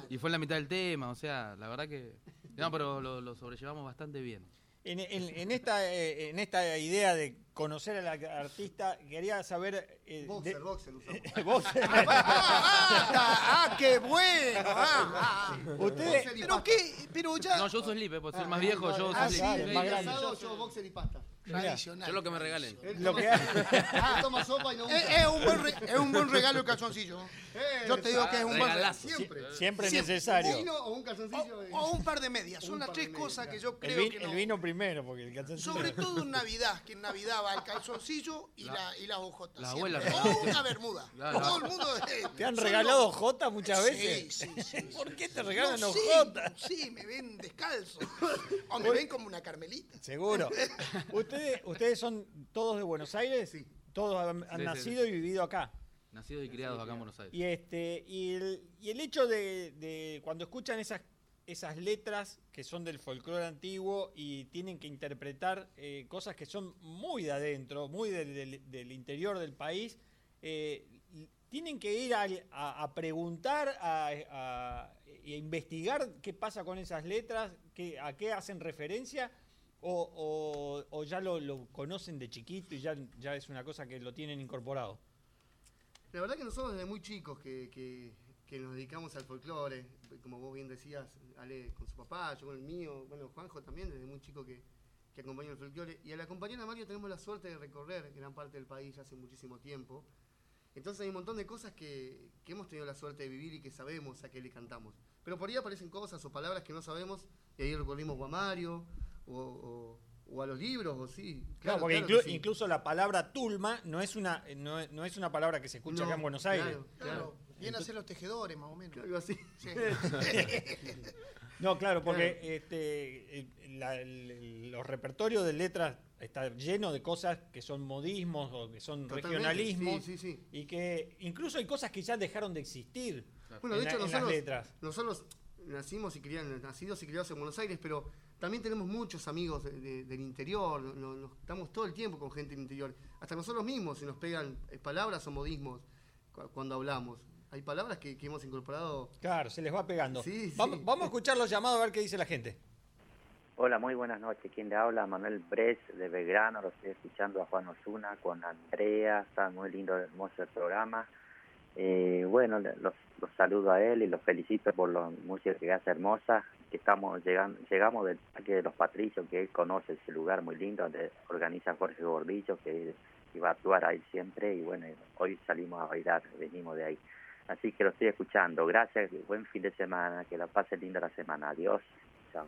y fue en la mitad del tema, o sea, la verdad que... No, pero lo, lo sobrellevamos bastante bien. En, en- en esta, eh, en esta idea de conocer al artista, quería saber... eh, Boxer, de- boxer usamos. Boxer. ¡Ah, ah, qué bueno! Ah, ah. Ustedes- ¿Pero qué? Pero ya... No, yo uso slip, eh, por ser más viejo, yo uso Ah, slip. yo- yo boxer y pasta. Tradicional. Yo lo que me regalen. Lo que- toma sopa y no Es, es un buen re- es un buen regalo el calzoncillo. Yo te digo que es un buen regalo. Siempre. Siempre Siempre. necesario. Un vino o un calzoncillo. O un par de medias. Son las tres cosas medias, que yo El, creo vin- que el no... vino primero, porque el calzoncillo... Sobre todo en Navidad, que en Navidad va el calzoncillo y, la, y las hojotas. La abuela O una bermuda. Claro. Todo el mundo... ¿Te han regalado Jota muchas veces? Sí, sí, sí. ¿Por qué te regalan Jota? Sí, me ven descalzo. O me ven como una carmelita. Seguro. ¿Ustedes, ¿Ustedes son todos de Buenos Aires? Sí. Todos han, han Sí, sí, nacido sí. y vivido acá. Nacidos y criados acá en Buenos Aires. Y este y el, y el hecho de, de cuando escuchan esas esas letras que son del folclore antiguo y tienen que interpretar eh, cosas que son muy de adentro, muy del, del- del interior del país, eh, tienen que ir al- a, a preguntar, a, a investigar qué pasa con esas letras, qué, a qué hacen referencia, o, ya lo, conocen de chiquito y ya, ya es una cosa que lo tienen incorporado. La verdad que nosotros desde muy chicos que, que- nos dedicamos al folclore, como vos bien decías, Ale con su papá, yo con el mío, bueno, Juanjo también, desde muy chico que, que acompaña el folclore. Y al acompañar a Mario tenemos la suerte de recorrer gran parte del país ya hace muchísimo tiempo. Entonces hay un montón de cosas que, que hemos tenido la suerte de vivir y que sabemos a qué le cantamos. Pero por ahí aparecen cosas o palabras que no sabemos y ahí recurrimos o a Mario o, o- o a los libros o sí. Claro, Claro, porque claro inclu- que sí. incluso la palabra tulma no es una no es, no es una palabra que se escucha No, acá en Buenos Aires. claro, Claro, viene a ser los tejedores, más o menos. Así. Sí. No, claro, porque este, la- el- los repertorios de letras están llenos de cosas que son modismos o que son Totalmente, regionalismos sí, sí, sí. y que incluso hay cosas que ya dejaron de existir Bueno, en, de hecho, la- en las nosotros, letras. nosotros nacimos y criados, nacidos y criados en Buenos Aires, pero también tenemos muchos amigos de- de- del interior, no- no- nos- estamos todo el tiempo con gente del interior. Hasta nosotros mismos se nos pegan eh, palabras o modismos cu- cuando hablamos. Hay palabras que, que hemos incorporado. Claro, se les va pegando. Sí, sí. Vamos, vamos a escuchar los llamados a ver qué dice la gente. Hola, muy buenas noches. ¿Quién le habla? Manuel Bres de Belgrano. Lo estoy escuchando a Juan Osuna con Andrea. Está muy lindo, hermoso el programa. Eh, bueno, le- los, los saludo a él y los felicito por la música que hace hermosa. Que estamos llegando, llegamos del Parque de los Patricios, que él conoce ese lugar muy lindo donde organiza Jorge Gordillo, que iba a actuar ahí siempre. Y bueno, hoy salimos a bailar, venimos de ahí. Así que lo estoy escuchando. Gracias, buen fin de semana, que la pase linda la semana. Adiós. Chao.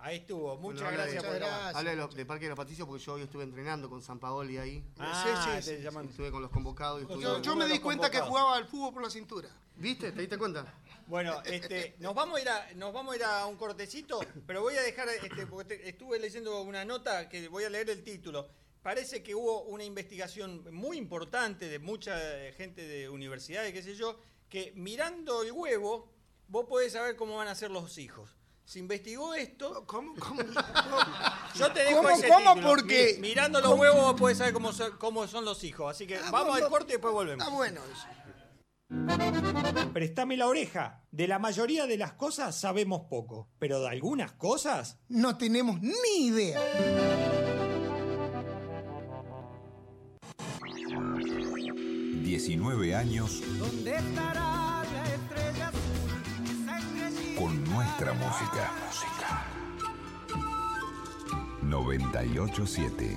Ahí estuvo. Muchas Bueno, gracias por llamar. Habla de, lo- de Parque de los Patricios porque yo hoy estuve entrenando con San Paoli ahí. Ah, Estuve con los convocados. y Yo, yo me di cuenta que jugaba al fútbol por la cintura. ¿Viste? ¿Te diste cuenta? Bueno, este, nos vamos a ir a, nos vamos a ir a un cortecito, pero voy a dejar, este, porque estuve leyendo una nota que voy a leer el título. Parece que hubo una investigación muy importante de mucha gente de universidades, qué sé yo, que mirando el huevo, vos podés saber cómo van a ser los hijos. Se investigó esto. ¿Cómo? ¿Cómo? Yo te dejo ¿Cómo? ese ¿Cómo? título. Porque- Mi- mirando los ¿Cómo? huevos vos podés saber cómo son, cómo son los hijos. Así que vamos bueno, al corte y después volvemos. Está bueno eso. Préstame la oreja. De la mayoría de las cosas sabemos poco, pero de algunas cosas No tenemos ni idea. 19 años ¿Dónde estará la estrella azul? Con nuestra música. 987.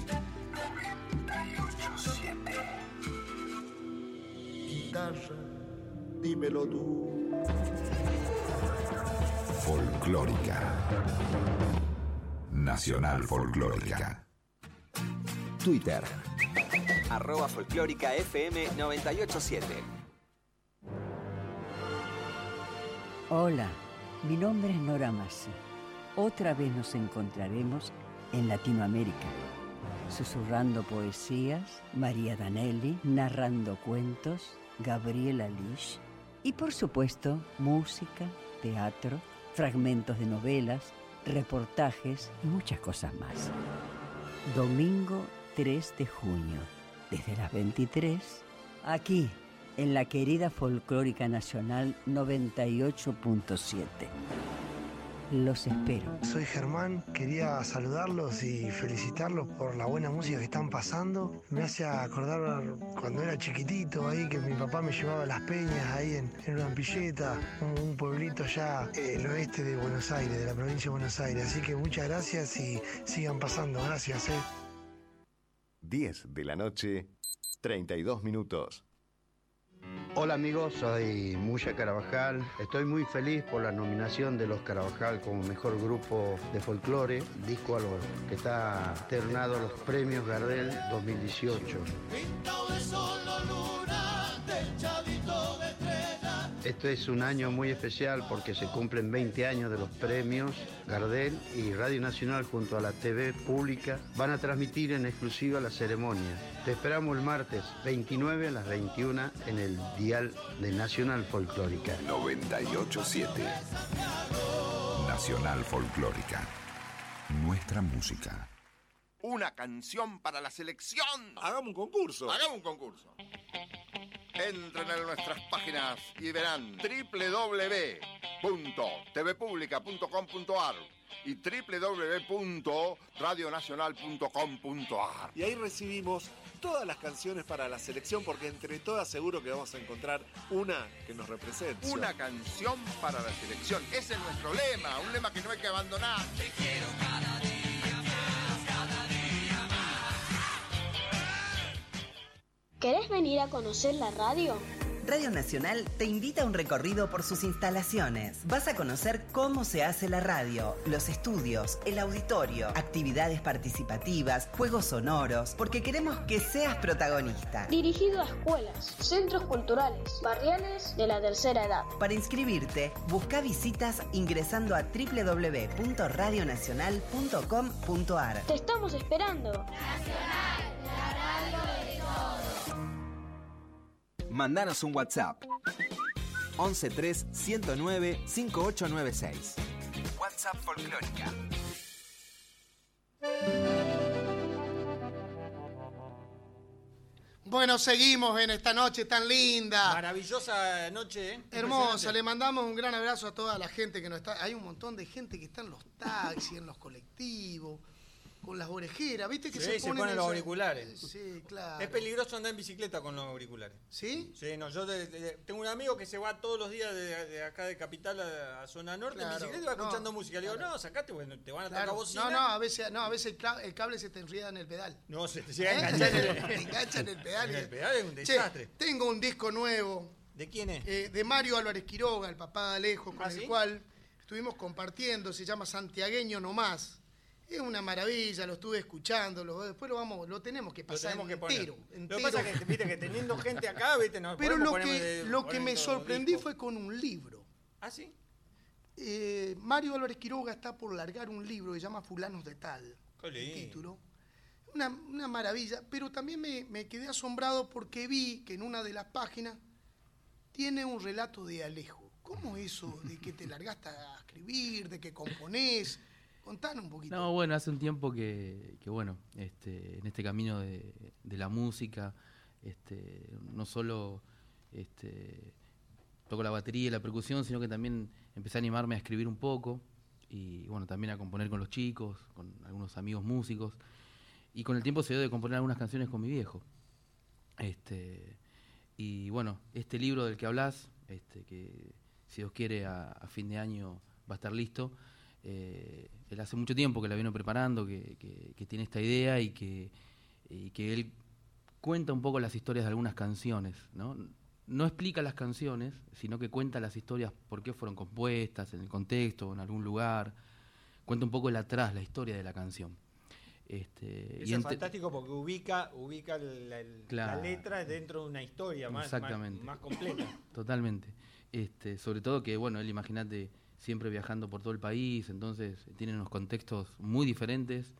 Guitarra, dímelo tú. Folclórica. Nacional Folclórica. Twitter. Arroba folclórica FM 987. Hola, mi nombre es Nora Massi. Otra vez nos encontraremos en Latinoamérica, susurrando poesías, María Danelli, narrando cuentos, Gabriela Lish y por supuesto música, teatro, fragmentos de novelas, reportajes y muchas cosas más. Domingo 3 de junio, desde las 23, aquí en la querida Folclórica Nacional 98.7. Los espero. Soy Germán, quería saludarlos y felicitarlos por la buena música que están pasando. Me hace acordar cuando era chiquitito ahí que mi papá me llevaba a las peñas ahí en, en una ampilleta, un, un pueblito allá eh, el oeste de Buenos Aires, de la provincia de Buenos Aires. Así que muchas gracias y sigan pasando. Gracias. eh. 10 de la noche, 32 minutos. Hola amigos, soy Muya Carabajal. Estoy muy feliz por la nominación de los Carabajal como mejor grupo de folclore, disco a que está ternado los premios Gardel 2018. Pintado de sol o luna, techadito de estrella. Este es un año muy especial porque se cumplen 20 años de los premios Gardel y Radio Nacional junto a la TV pública van a transmitir en exclusiva la ceremonia. Te esperamos el martes 29 a las 21 en el dial de Nacional Folclórica. 987. Nacional Folclórica. Nuestra música. Una canción para la selección. Hagamos un concurso. Hagamos un concurso. Entren en nuestras páginas y verán www.tvpublica.com.ar y www.radionacional.com.ar. Y ahí recibimos todas las canciones para la selección porque entre todas seguro que vamos a encontrar una que nos represente. Una canción para la selección. Ese es nuestro lema, un lema que no hay que abandonar. Te quiero cada día ¿Querés venir a conocer la radio? Radio Nacional te invita a un recorrido por sus instalaciones. Vas a conocer cómo se hace la radio, los estudios, el auditorio, actividades participativas, juegos sonoros, porque queremos que seas protagonista. Dirigido a escuelas, centros culturales, barriales de la tercera edad. Para inscribirte, busca visitas ingresando a www.radionacional.com.ar. Te estamos esperando. Mandanos un WhatsApp. 113 109 5896. WhatsApp Folclórica. Bueno, seguimos en esta noche tan linda. Maravillosa noche, ¿eh? Hermosa, le mandamos un gran abrazo a toda la gente que nos está. Hay un montón de gente que está en los taxis, en los colectivos, con las orejeras, ¿viste que Sí, se se ponen, ponen los auriculares. Sí, claro. Es peligroso andar en bicicleta con los auriculares. ¿Sí? Sí, no, yo de- de- tengo un amigo que se va todos los días de, de acá de Capital a, a Zona Norte Claro, en bicicleta y va no, escuchando música. Le digo, no, sacate, bueno, te van a tocar Claro. bocina. No, no, a veces, no, a veces el, cable se te enreda en el pedal. No, se te llega a ¿Eh? enganchar en el- Te engancha en el pedal. En el pedal es un Che, desastre. tengo un disco nuevo. ¿De quién es? Eh, de Mario Álvarez Quiroga, el papá de Alejo, con ¿Ah, el sí? cual estuvimos compartiendo, se llama Santiagueño Nomás. Es una maravilla, lo estuve escuchando, lo- después lo vamos, lo tenemos que Lo pasar tenemos que poner. entero, Lo que entero. pasa es que, viste, que teniendo gente acá, viste, no Pero lo que, de- lo que me sorprendí disco. fue con un libro. ¿Ah, sí? Eh, Mario Álvarez Quiroga está por largar un libro que se llama Fulanos de Tal. Qué el lindo. título. Una, una maravilla, pero también me, me quedé asombrado porque vi que en una de las páginas tiene un relato de Alejo. ¿Cómo eso de que te largaste a escribir, de que componés? Contanos un poquito. No, bueno, hace un tiempo que, que, bueno, este, en este camino de, de la música, este, no solo este, toco la batería y la percusión, sino que también empecé a animarme a escribir un poco y bueno, también a componer con los chicos, con algunos amigos músicos. Y con el tiempo se dio de componer algunas canciones con mi viejo. Este, y bueno, este libro del que hablas, este, que si Dios quiere a, a fin de año va a estar listo, eh, él hace mucho tiempo que la vino preparando, que, que- que tiene esta idea y que, y que él cuenta un poco las historias de algunas canciones, ¿no? No explica las canciones, sino que cuenta las historias, por qué fueron compuestas, en el contexto, en algún lugar. Cuenta un poco el atrás, la historia de la canción. Este, Eso es fantástico porque ubica, ubica la, letra dentro de una historia más, más, más completa. Totalmente. Este, sobre todo que, bueno, él, imagínate, siempre viajando por todo el país, entonces tiene unos contextos muy diferentes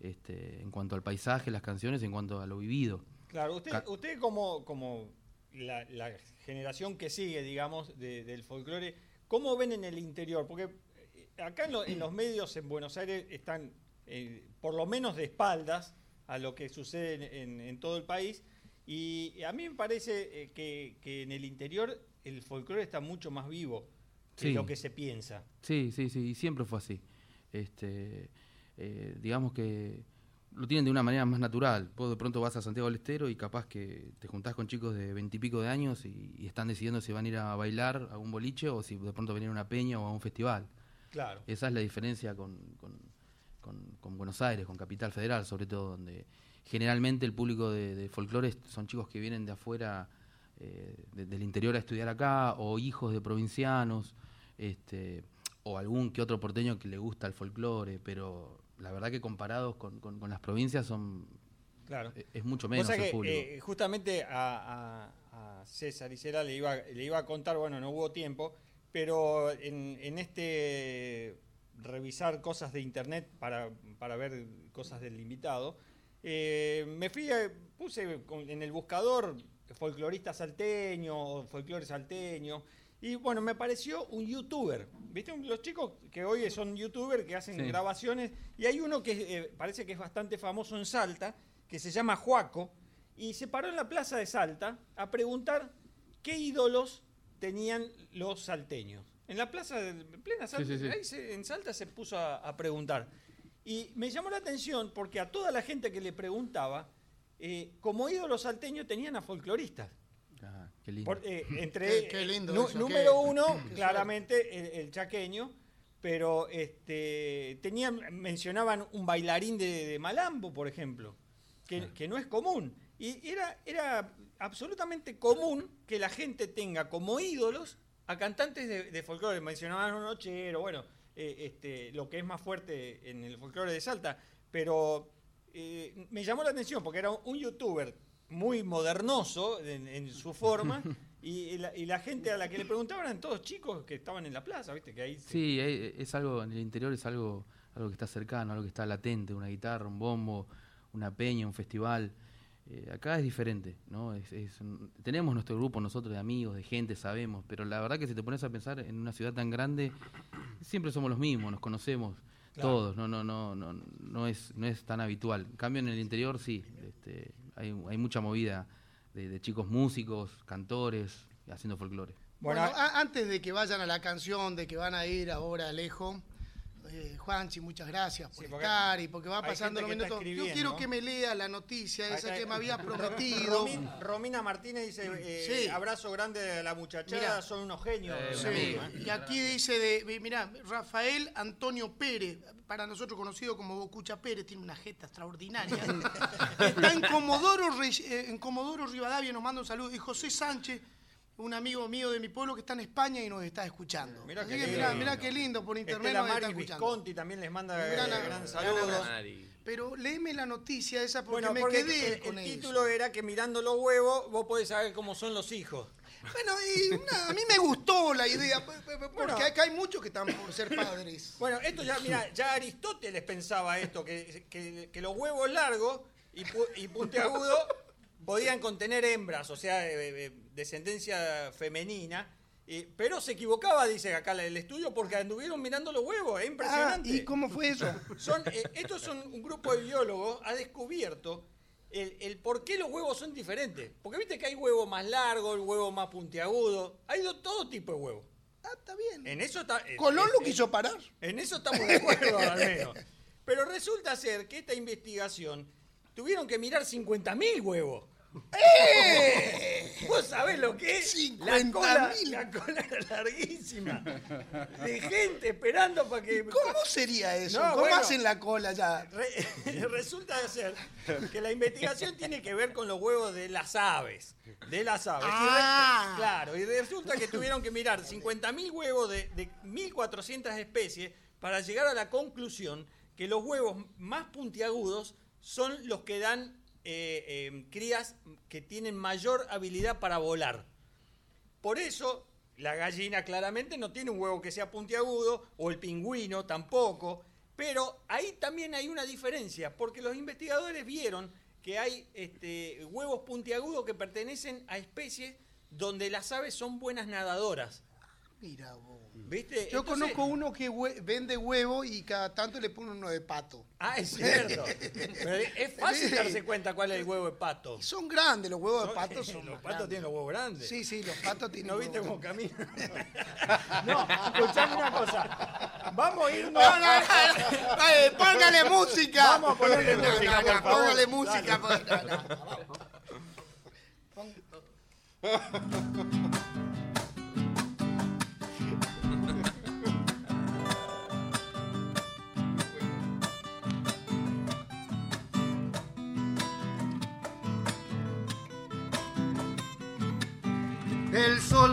este, en cuanto al paisaje, las canciones, en cuanto a lo vivido. Claro, usted, Ca- usted como, como la, la generación que sigue, digamos, de- del folclore, ¿cómo ven en el interior? Porque eh, acá en, lo- en los medios en Buenos Aires están, eh, por lo menos de espaldas, a lo que sucede en, en- en todo el país. Y a mí me parece eh, que, que en el interior el folclore está mucho más vivo Sí. lo que se piensa. Sí, sí, sí, y siempre fue así. Este, eh, digamos que lo tienen de una manera más natural. Vos de pronto vas a Santiago del Estero y capaz que te juntás con chicos de veintipico de años y, y están decidiendo si van a ir a bailar a un boliche o si de pronto venir a una peña o a un festival. Claro. Esa es la diferencia con, con- con- con Buenos Aires, con Capital Federal, sobre todo, donde generalmente el público de, de folclore son chicos que vienen de afuera, eh, de- del interior a estudiar acá, o hijos de provincianos, este, o algún que otro porteño que le gusta el folclore, pero la verdad que comparados con, con- con las provincias son Claro. es- es mucho menos el que, público. eh, justamente a, a- a César Isela le iba, le iba a contar, bueno, no hubo tiempo, pero en, en este revisar cosas de internet para, para ver cosas del invitado, eh, me fui, puse en el buscador folclorista salteño o folclore salteño. Y bueno, me pareció un youtuber. ¿Viste? Los chicos que hoy son youtubers que hacen Sí. grabaciones. Y hay uno que eh, parece que es bastante famoso en Salta, que se llama Juaco. Y se paró en la plaza de Salta a preguntar qué ídolos tenían los salteños. En la plaza de en plena Salta, Sí, sí, sí. ahí se- en Salta se puso a, a preguntar. Y me llamó la atención porque a toda la gente que le preguntaba, eh, como ídolos salteños tenían a folcloristas. Ah, qué lindo. Por- eh, entre Qué- qué lindo eso, número qué- uno, qué claramente el, el chaqueño, pero este tenían, mencionaban un bailarín de, de Malambo, por ejemplo, que, que no es común. Y era, era absolutamente común que la gente tenga como ídolos a cantantes de, de folclore. Mencionaban un nochero, bueno, eh, este, lo que es más fuerte en el folclore de Salta, pero eh, me llamó la atención porque era un youtuber muy modernoso en, en su forma y la, y la gente a la que le preguntaban eran todos chicos que estaban en la plaza, ¿viste? Que ahí se- Sí, eh, es algo, en el interior es algo, algo que está cercano, algo que está latente, una guitarra, un bombo, una peña, un festival. Eh, acá es diferente, ¿no? Es- es un- tenemos nuestro grupo nosotros de amigos, de gente, sabemos, pero la verdad que si te pones a pensar en una ciudad tan grande, siempre somos los mismos, nos conocemos Claro. todos, no, no, no, no, no es, no es tan habitual. En cambio en el interior sí, este, hay, hay mucha movida de, de chicos músicos, cantores, haciendo folclore. Bueno, a- antes de que vayan a la canción, de que van a ir ahora lejos, eh, Juanchi, muchas gracias por estar y porque va pasando los minutos. Yo quiero que me lea la noticia esa que me había Ro- prometido. Romin- Romina Martínez dice, eh, Sí. abrazo grande a la muchachada, Mirá. son unos genios. Sí, y aquí dice de, mira, Rafael Antonio Pérez, para nosotros conocido como Bocucha Pérez, tiene una jeta extraordinaria. Está en Comodoro, eh, en Comodoro Rivadavia, nos manda un saludo. Y José Sánchez, un amigo mío de mi pueblo que está en España y nos está escuchando. Mirá Así qué que lindo. mirá, mirá qué lindo, por internet Estela nos está Maris escuchando. Visconti también les manda gran- gran gran saludo. Pero léeme la noticia esa porque Bueno, me porque quedé el, con el eso. título era que mirando los huevos vos podés saber cómo son los hijos. Bueno, y a mí me gustó la idea, porque acá hay muchos que están por ser padres. Bueno, esto ya, mira, ya Aristóteles pensaba esto, que, que- que los huevos largos y, pu- y puntiagudos podían contener hembras, o sea, eh, eh, descendencia femenina. eh, pero se equivocaba, dice acá el estudio, porque anduvieron mirando los huevos. Es impresionante. Ah, ¿y cómo fue eso? Son, eh, estos son un grupo de biólogos ha descubierto el, el por qué los huevos son diferentes. Porque viste que hay huevo más largo, el huevo más puntiagudo. Hay de todo tipo de huevos. Ah, está bien. En eso está. eh, Colón lo eh, quiso parar. En eso estamos de acuerdo, al menos. Pero resulta ser que esta investigación tuvieron que mirar 50.000 huevos. ¡Eh! ¿Vos sabés lo que es? La 50.000. cola, la cola era larguísima. De gente esperando para que. ¿Cómo sería eso? No, ¿Cómo bueno. hacen la cola ya? Re- resulta ser que la investigación tiene que ver con los huevos de las aves. De las aves. Y Ah. claro, y resulta que tuvieron que mirar 50.000 huevos de, de 1.400 especies para llegar a la conclusión que los huevos más puntiagudos son los que dan eh, eh, crías que tienen mayor habilidad para volar. Por eso, la gallina claramente no tiene un huevo que sea puntiagudo, o el pingüino tampoco, pero ahí también hay una diferencia, porque los investigadores vieron que hay este, huevos puntiagudos que pertenecen a especies donde las aves son buenas nadadoras. Mira vos. ¿Viste? Yo Entonces- conozco uno que hue- vende huevo y cada tanto le pone uno de pato. Ah, es cierto. Pero es fácil darse cuenta cuál es el huevo de pato. Son grandes, los huevos de pato son los patos grandes. tienen los huevos grandes. Sí, sí, los patos tienen ¿No viste cómo camina? No, escuchame una cosa. Vamos a irnos. No, no, no. Póngale música. Vamos a ponerle música, por favor. Póngale música. Por- no, vamos.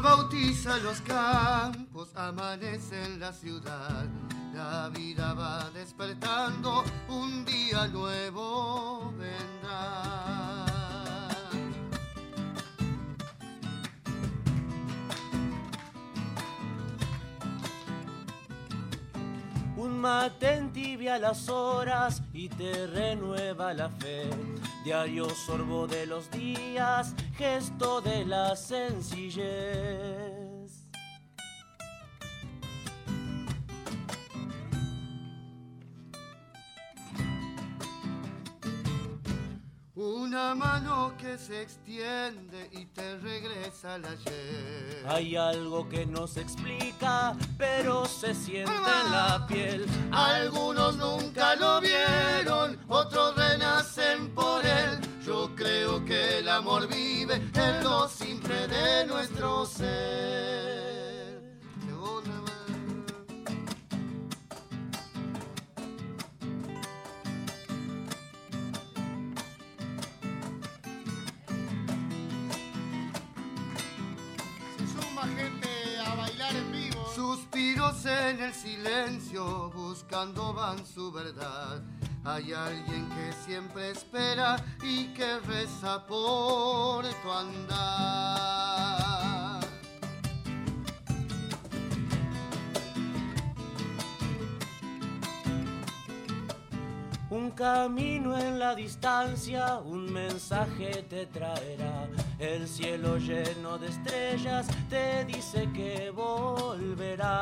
Bautiza los campos, amanece en la ciudad. La vida va despertando, un día nuevo vendrá. Un mate entibia las horas y te renueva la fe. Diario sorbo de los días, gesto de la sencillez. Una mano que se extiende y te regresa al ayer. Hay algo que no se explica, pero se siente en la piel. Algunos nunca lo vieron, otros renacen por él. Yo creo que el amor vive en lo simple de nuestro ser. En el silencio, buscando van su verdad. Hay alguien que siempre espera y que reza por tu andar. Un camino en la distancia, un mensaje te traerá. El cielo lleno de estrellas te dice que volverá.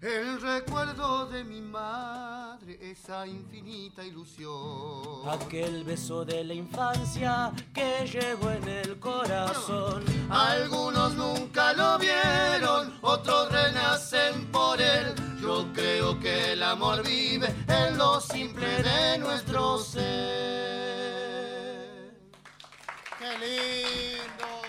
El recuerdo de mi madre, esa infinita ilusión. Aquel beso de la infancia que llevo en el corazón. Algunos nunca lo vieron, otros renacen por él. Yo creo que el amor vive en lo simple de nuestro ser. ¡Qué lindo!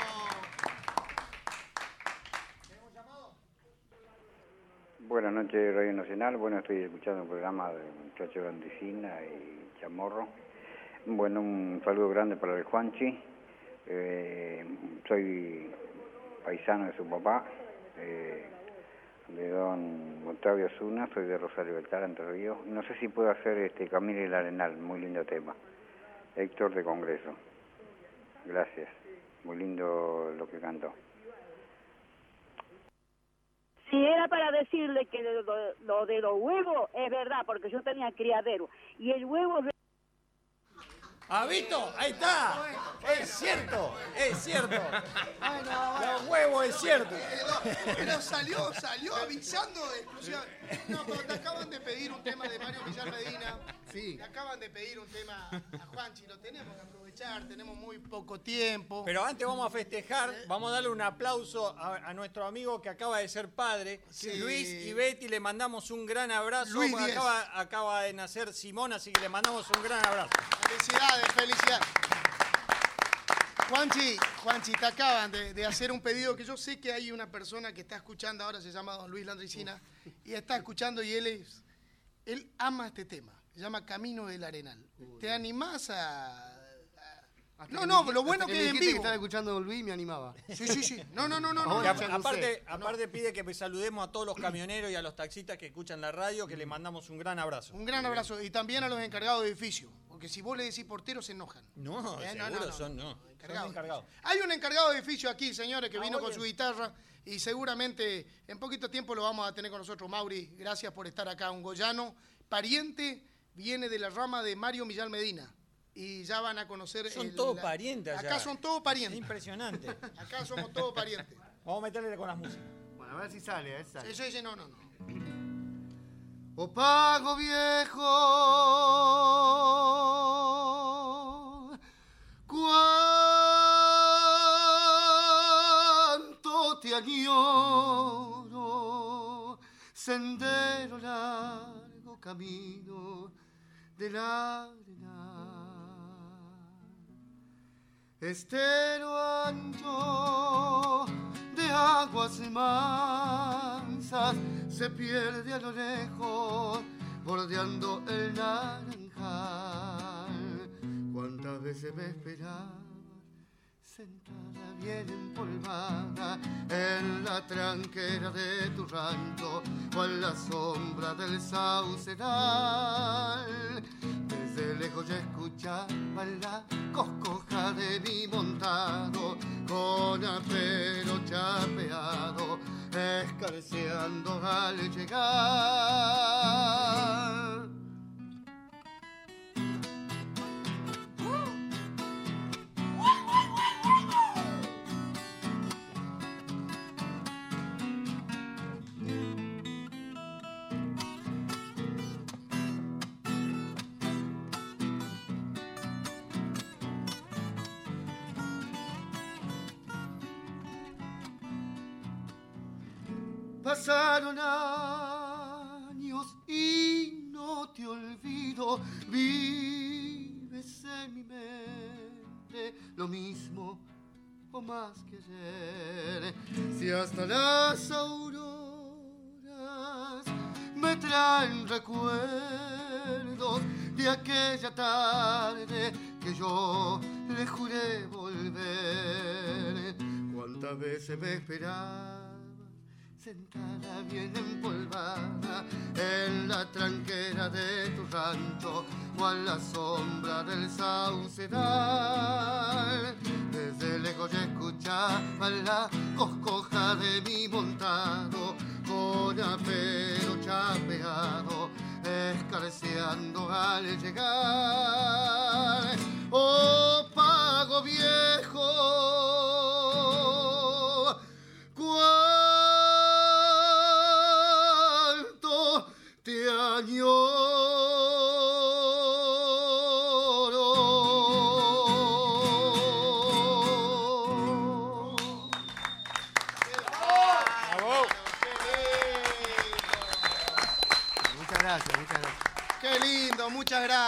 Buenas noches, Radio Nacional. Bueno, estoy escuchando el programa de Muchacho Grandicina y Chamorro. Bueno, un saludo grande para el Juanchi. Eh, soy paisano de su papá, eh, de don Octavio Zuna, soy de Rosario Beltar, Entre Ríos. No sé si puedo hacer este Camilo y el Arenal, muy lindo tema. Héctor de Congreso. Gracias. Muy lindo lo que cantó. Si era para decirle que lo, lo de los huevos es verdad, porque yo tenía criadero. Y el huevo... ¿Ha visto? Ahí está. Es cierto, es cierto. Los huevos es cierto. Pero, salió, salió avisando exclusivamente. No, pero te acaban de pedir un tema de Mario Villar Medina. Sí. Te acaban de pedir un tema a Juanchi, lo tenemos que aprovechar, tenemos muy poco tiempo. Pero antes vamos a festejar, vamos a darle un aplauso a, a nuestro amigo que acaba de ser padre, Sí. Luis y Betty, le mandamos un gran abrazo. Luis acaba, acaba de nacer Simón, así que le mandamos un gran abrazo. Felicidades, felicidades. Juanchi, Juanchi, te acaban de, de hacer un pedido que yo sé que hay una persona que está escuchando ahora, se llama don Luis Landricina, y está escuchando y él es, él ama este tema, se llama Camino del Arenal. ¿Te animás a...? No, no, me- lo bueno que en vivo. que estaba escuchando Don Luis me animaba. Sí, sí, sí. No, no, no, no. Y aparte, aparte pide que saludemos a todos los camioneros y a los taxistas que escuchan la radio, que le mandamos un gran abrazo. Un gran abrazo. Y también a los encargados de edificio, porque si vos le decís portero se enojan. No, Eh, seguro son, no. Encargados. Son encargados. Hay un encargado de edificio aquí, señores, que Ah, vino con su guitarra y seguramente en poquito tiempo lo vamos a tener con nosotros. Mauri, gracias por estar acá. Un goyano, pariente, viene de la rama de Mario Millán Medina. Y ya van a conocer. Son el- todos la- parientes. Acá son todos parientes. Impresionante. Acá somos todos parientes. Vamos a meterle con las músicas. Bueno, a ver si sale, a ver si sale. Sí, sí, sí, no, no, no. O pago viejo, cuánto te añoro, sendero largo camino de la arena, estero ancho de aguas mansas se pierde a lo lejos bordeando el naranjal. Cuántas veces me esperabas sentada bien empolvada en la tranquera de tu rancho o la sombra del sauceral. Desde lejos ya escuchaba la coscoja de mi montado con apero chapeado escarceando al llegar. Pasaron años y no te olvido, vives en mi mente lo mismo o más que ayer. Si hasta las auroras me traen recuerdos de aquella tarde que yo le juré volver. Cuántas veces me esperaba sentada bien empolvada en la tranquera de tu rancho o a la sombra del saucedal. Desde lejos ya escuchaba la coscoja de mi montado con apero chapeado escarceando al llegar. Oh pago viejo,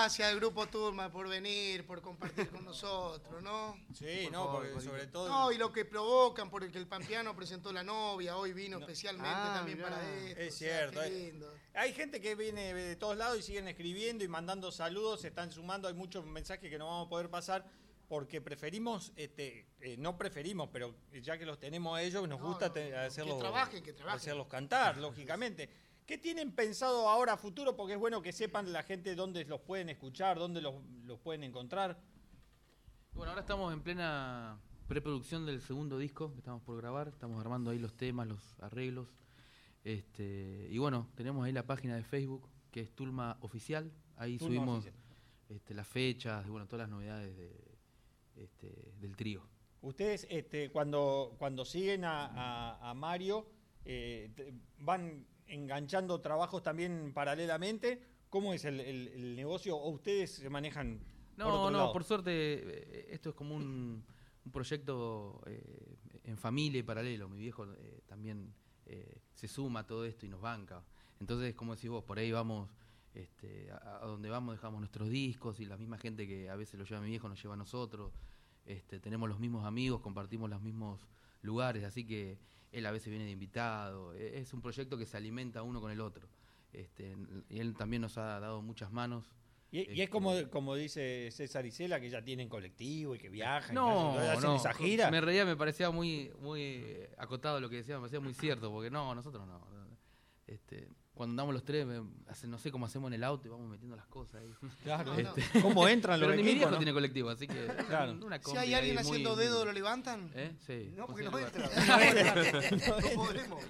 gracias al Grupo Turma por venir, por compartir con nosotros, ¿no? Sí, Por no, favor, porque sobre todo... No, y lo que provocan, porque el Pampeano presentó la novia, hoy vino especialmente Ah, también mirá. para esto. Es o sea, cierto. eh. Hay gente que viene de todos lados y siguen escribiendo y mandando saludos, se están sumando, hay muchos mensajes que no vamos a poder pasar porque preferimos, este, eh, no preferimos, pero ya que los tenemos a ellos, nos No, gusta no, te- no, hacerlos, que trabajen, que trabajen. hacerlos cantar, lógicamente. ¿Qué tienen pensado ahora a futuro? Porque es bueno que sepan la gente dónde los pueden escuchar, dónde los, los pueden encontrar. Bueno, ahora estamos en plena preproducción del segundo disco que estamos por grabar. Estamos armando ahí los temas, los arreglos. Este, y bueno, tenemos ahí la página de Facebook que es Tulma Oficial. Ahí Tulma subimos Oficial. este, las fechas y bueno, todas las novedades de, este, del trío. Ustedes, este, cuando, cuando siguen a, a- a Mario, eh, van enganchando trabajos también paralelamente. ¿Cómo es el, el- el negocio? ¿O ustedes se manejan No, por otro no, lado? por suerte eh, esto es como un, un proyecto eh, en familia y paralelo. Mi viejo eh, también eh, se suma a todo esto y nos banca. Entonces, como decís vos, por ahí vamos, este, a, a donde vamos dejamos nuestros discos y la misma gente que a veces lo lleva mi viejo nos lleva a nosotros. Este, tenemos los mismos amigos, compartimos los mismos lugares, así que él a veces viene de invitado. E- Es un proyecto que se alimenta uno con el otro. Este, y él también nos ha dado muchas manos. Y, y es Este, como, como dice César Isela, que ya tienen colectivo y que viajan. y No, hacen, hacen no. esa gira. Me reía, me parecía muy, muy eh, acotado lo que decía, me parecía muy cierto, porque no, nosotros no. Este, cuando andamos los tres, hace- no sé cómo hacemos en el auto y vamos metiendo las cosas ahí. Claro, Este, no. ¿Cómo entran los Pero ni mi viejo no? tiene colectivo, así que. Claro. una Si hay alguien muy- haciendo muy- dedo, ¿lo levantan? ¿Eh? Sí. No, porque no entra. No podemos.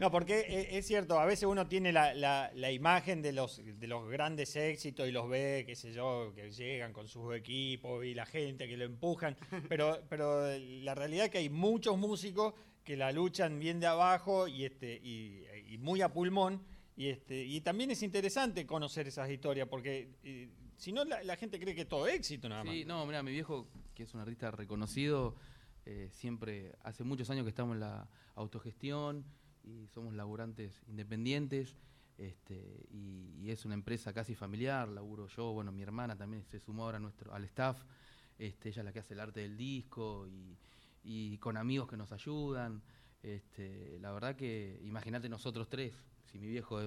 No, porque e- es cierto, a veces uno tiene la, la- la imagen de los, de los grandes éxitos y los ve, qué sé yo, que llegan con sus equipos y la gente que lo empujan, pero, pero la realidad es que hay muchos músicos que la luchan bien de abajo y, este, y, y muy a pulmón. Y, este, y también es interesante conocer esas historias, porque eh, si no la, gente cree que es todo éxito nada más. Sí, no, mira, mi viejo, que es un artista reconocido, eh, siempre, hace muchos años que estamos en la autogestión y somos laburantes independientes. Este, y, y es una empresa casi familiar, laburo yo, bueno, mi hermana también se sumó ahora a nuestro, al staff, este, ella es la que hace el arte del disco y, y con amigos que nos ayudan. Este, la verdad que, imagínate nosotros tres, si mi viejo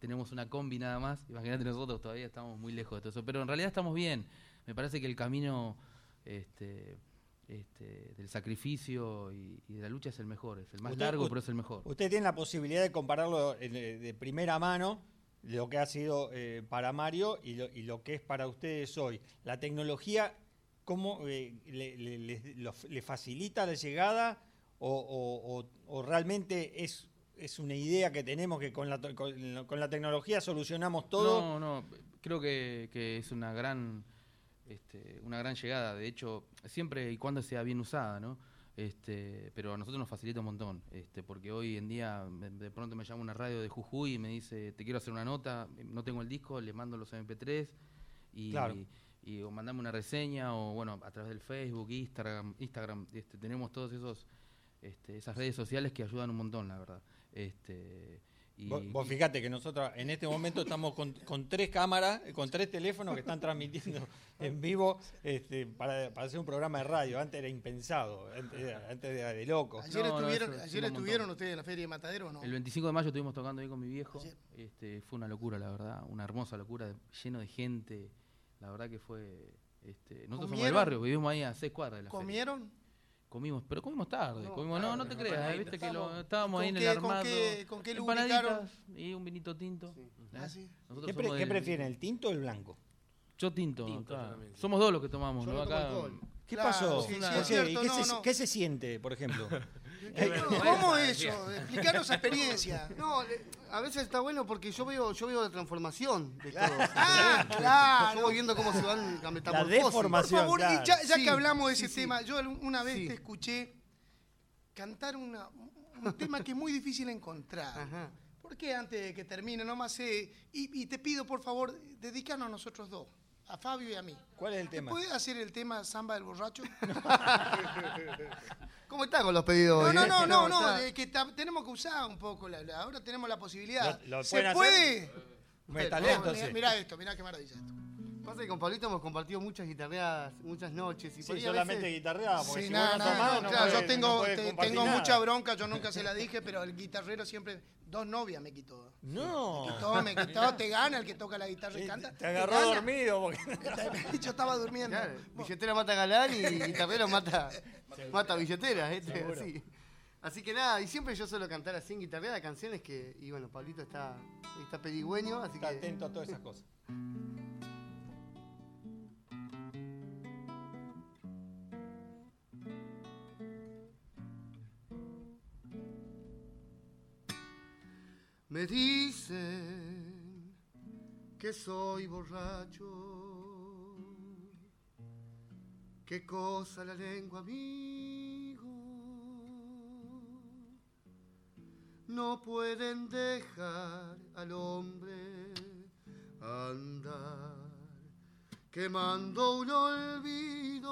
tenemos una combi nada más, imagínate nosotros todavía estamos muy lejos de todo eso, pero en realidad estamos bien. Me parece que el camino este, este, del sacrificio y, y de la lucha es el mejor, es el más Usted- largo, u- pero es el mejor. Usted tiene la posibilidad de compararlo eh, de, de primera mano, lo que ha sido eh, para Mario y lo, y lo que es para ustedes hoy. La tecnología, ¿cómo eh, le, le- le- lo- le facilita la llegada o, o- o- o realmente es, es una idea que tenemos que con la, to- con, con la tecnología solucionamos todo? No, no, creo que, que es una gran, este, una gran llegada. De hecho, siempre y cuando sea bien usada, ¿no? Este, pero a nosotros nos facilita un montón, este, porque hoy en día de pronto me llama una radio de Jujuy y me dice, te quiero hacer una nota, no tengo el disco, le mando los MP3 y, Claro. y o mandame una reseña o bueno, a través del Facebook, Instagram, Instagram este, tenemos todos esos este, esas redes sociales que ayudan un montón, la verdad. Este, y, Vos, vos fíjate que nosotros en este momento estamos con, con tres cámaras, con tres teléfonos que están transmitiendo en vivo este, para, para hacer un programa de radio. Antes era impensado, antes era, antes era de loco. Ayer No, no, estuvieron, eso ayer estuvieron ustedes en la Feria de Matadero, o ¿no? El 25 de mayo estuvimos tocando ahí con mi viejo. Este, fue una locura, la verdad. Una hermosa locura, lleno de gente. La verdad que fue. Este, nosotros somos del ¿Comieron? barrio, vivimos ahí a seis cuadras de la feria. Comimos, pero comimos tarde. No, comimos, no, no te creas, viste que lo, estábamos ¿con ahí en el qué- con armado. qué- con qué Empanaditas y un vinito tinto. Ah, ¿eh? sí. ¿Qué, pre- qué prefieren, el tinto o el blanco? Yo tinto. Tinto, acá. yo también, sí. Somos dos los que tomamos, Yo ¿no? Acá. ¿Qué Claro, pasó? sí, sí, ¿Por es qué? cierto, ¿Y qué, no, se, no. qué se siente, por ejemplo? ¿Cómo eso? Explicaros esa experiencia. No, a veces está bueno porque yo veo, yo veo la transformación de Claro. todos. Ah, claro. Yo voy viendo cómo se van a metamorfosis. Por favor, y ya, ya Sí, que hablamos de sí, ese sí. tema, yo una vez Sí. te escuché cantar una- un tema que es muy difícil encontrar. ¿Por qué antes de que termine nomás? eh, y, y te pido, por favor, dedicarnos a nosotros dos. A Fabio y a mí. ¿Cuál es el ¿Te tema? puede hacer el tema Samba del Borracho? ¿Cómo está con los pedidos? No, hoy, no, eh? no, no, no, que ta- tenemos que usar un poco, la, la- ahora tenemos la posibilidad. ¿Lo- lo ¿Se pueden hacer? puede? Entonces. Mira, mira esto, mira qué maravilla esto. Pasa que con Pablito hemos compartido muchas guitarreadas, muchas noches. Y Sí, solamente veces- guitarreada, porque Sí, si nada, no nada, tomás, no, no claro, podés- yo tengo, no te- tengo nada. mucha bronca, yo nunca se la dije, pero el guitarrero siempre, dos novias me quitó. No. Me quitó, me quitó, te gana el que toca la guitarra y canta. Te agarró dormido. Porque... Yo estaba durmiendo. Claro, billetera mata galán y guitarrero mata, mata billetera. Seguro. Así. Así que nada, y siempre yo suelo cantar así en guitarreada canciones que, y bueno, Pablito está, está pedigüeño, así Está que... atento a todas esas cosas. Me dicen que soy borracho. Qué cosa la lengua, amigo. No pueden dejar al hombre andar quemando un olvido.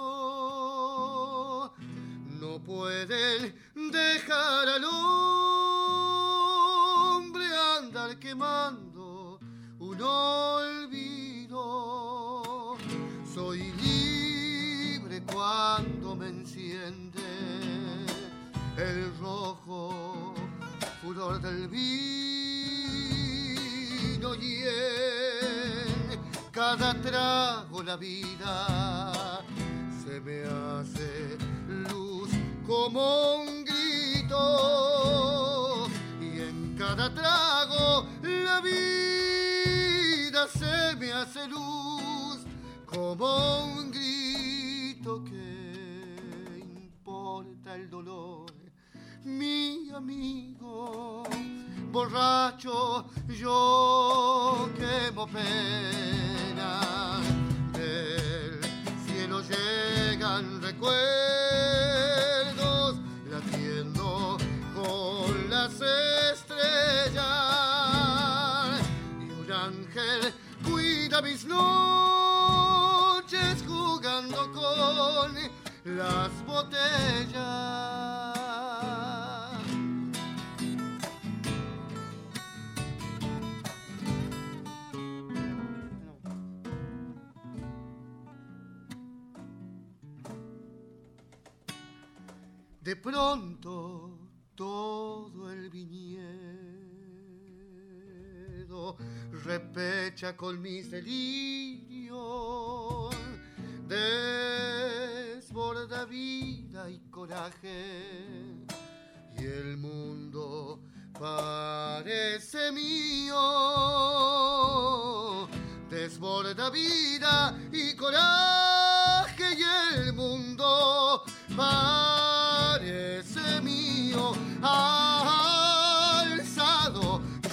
No pueden dejar al hombre andar quemando un olvido. Soy libre cuando me enciende el rojo furor del vino y en cada trago la vida se me hace luz como un grito y en cada trago la vida se me hace luz como un grito que importa el dolor. Mi amigo borracho yo quemo pena. Del cielo llegan recuerdos mis noches jugando con las botellas. De pronto todo repecha con mis delirios, desborda vida y coraje, y el mundo parece mío, desborda vida y coraje, y el mundo parece mío, alzado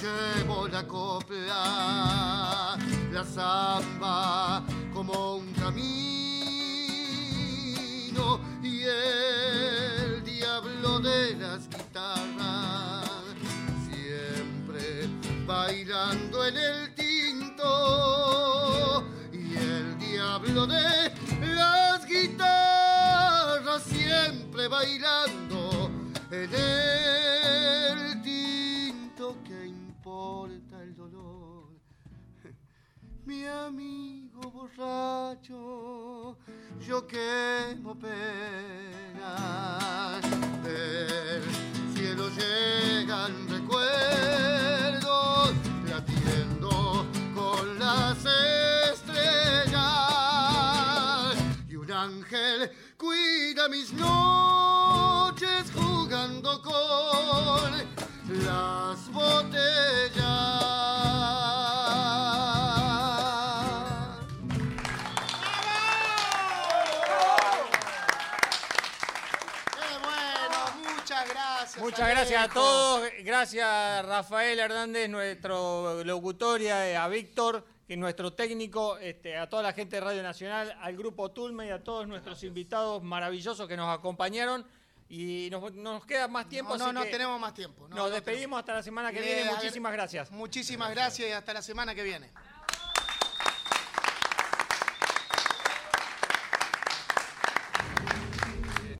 llevo la copla, la samba como un camino y el diablo de las guitarras siempre bailando en el tinto y el diablo de las guitarras siempre bailando en el mi amigo borracho yo quemo pena del cielo llegan recuerdos latiendo con las estrellas y un ángel cuida mis noches jugando con las botellas. Muchas gracias a todos. Gracias a Rafael Hernández, nuestro locutoria, a Víctor, que es nuestro técnico, este, a toda la gente de Radio Nacional, al grupo Tulme y a todos nuestros invitados maravillosos que nos acompañaron. Y nos, nos queda más tiempo. No, no, así no que tenemos más tiempo. no, nos no despedimos hasta la semana que Eh, viene. Muchísimas gracias. Muchísimas gracias y hasta la semana que viene.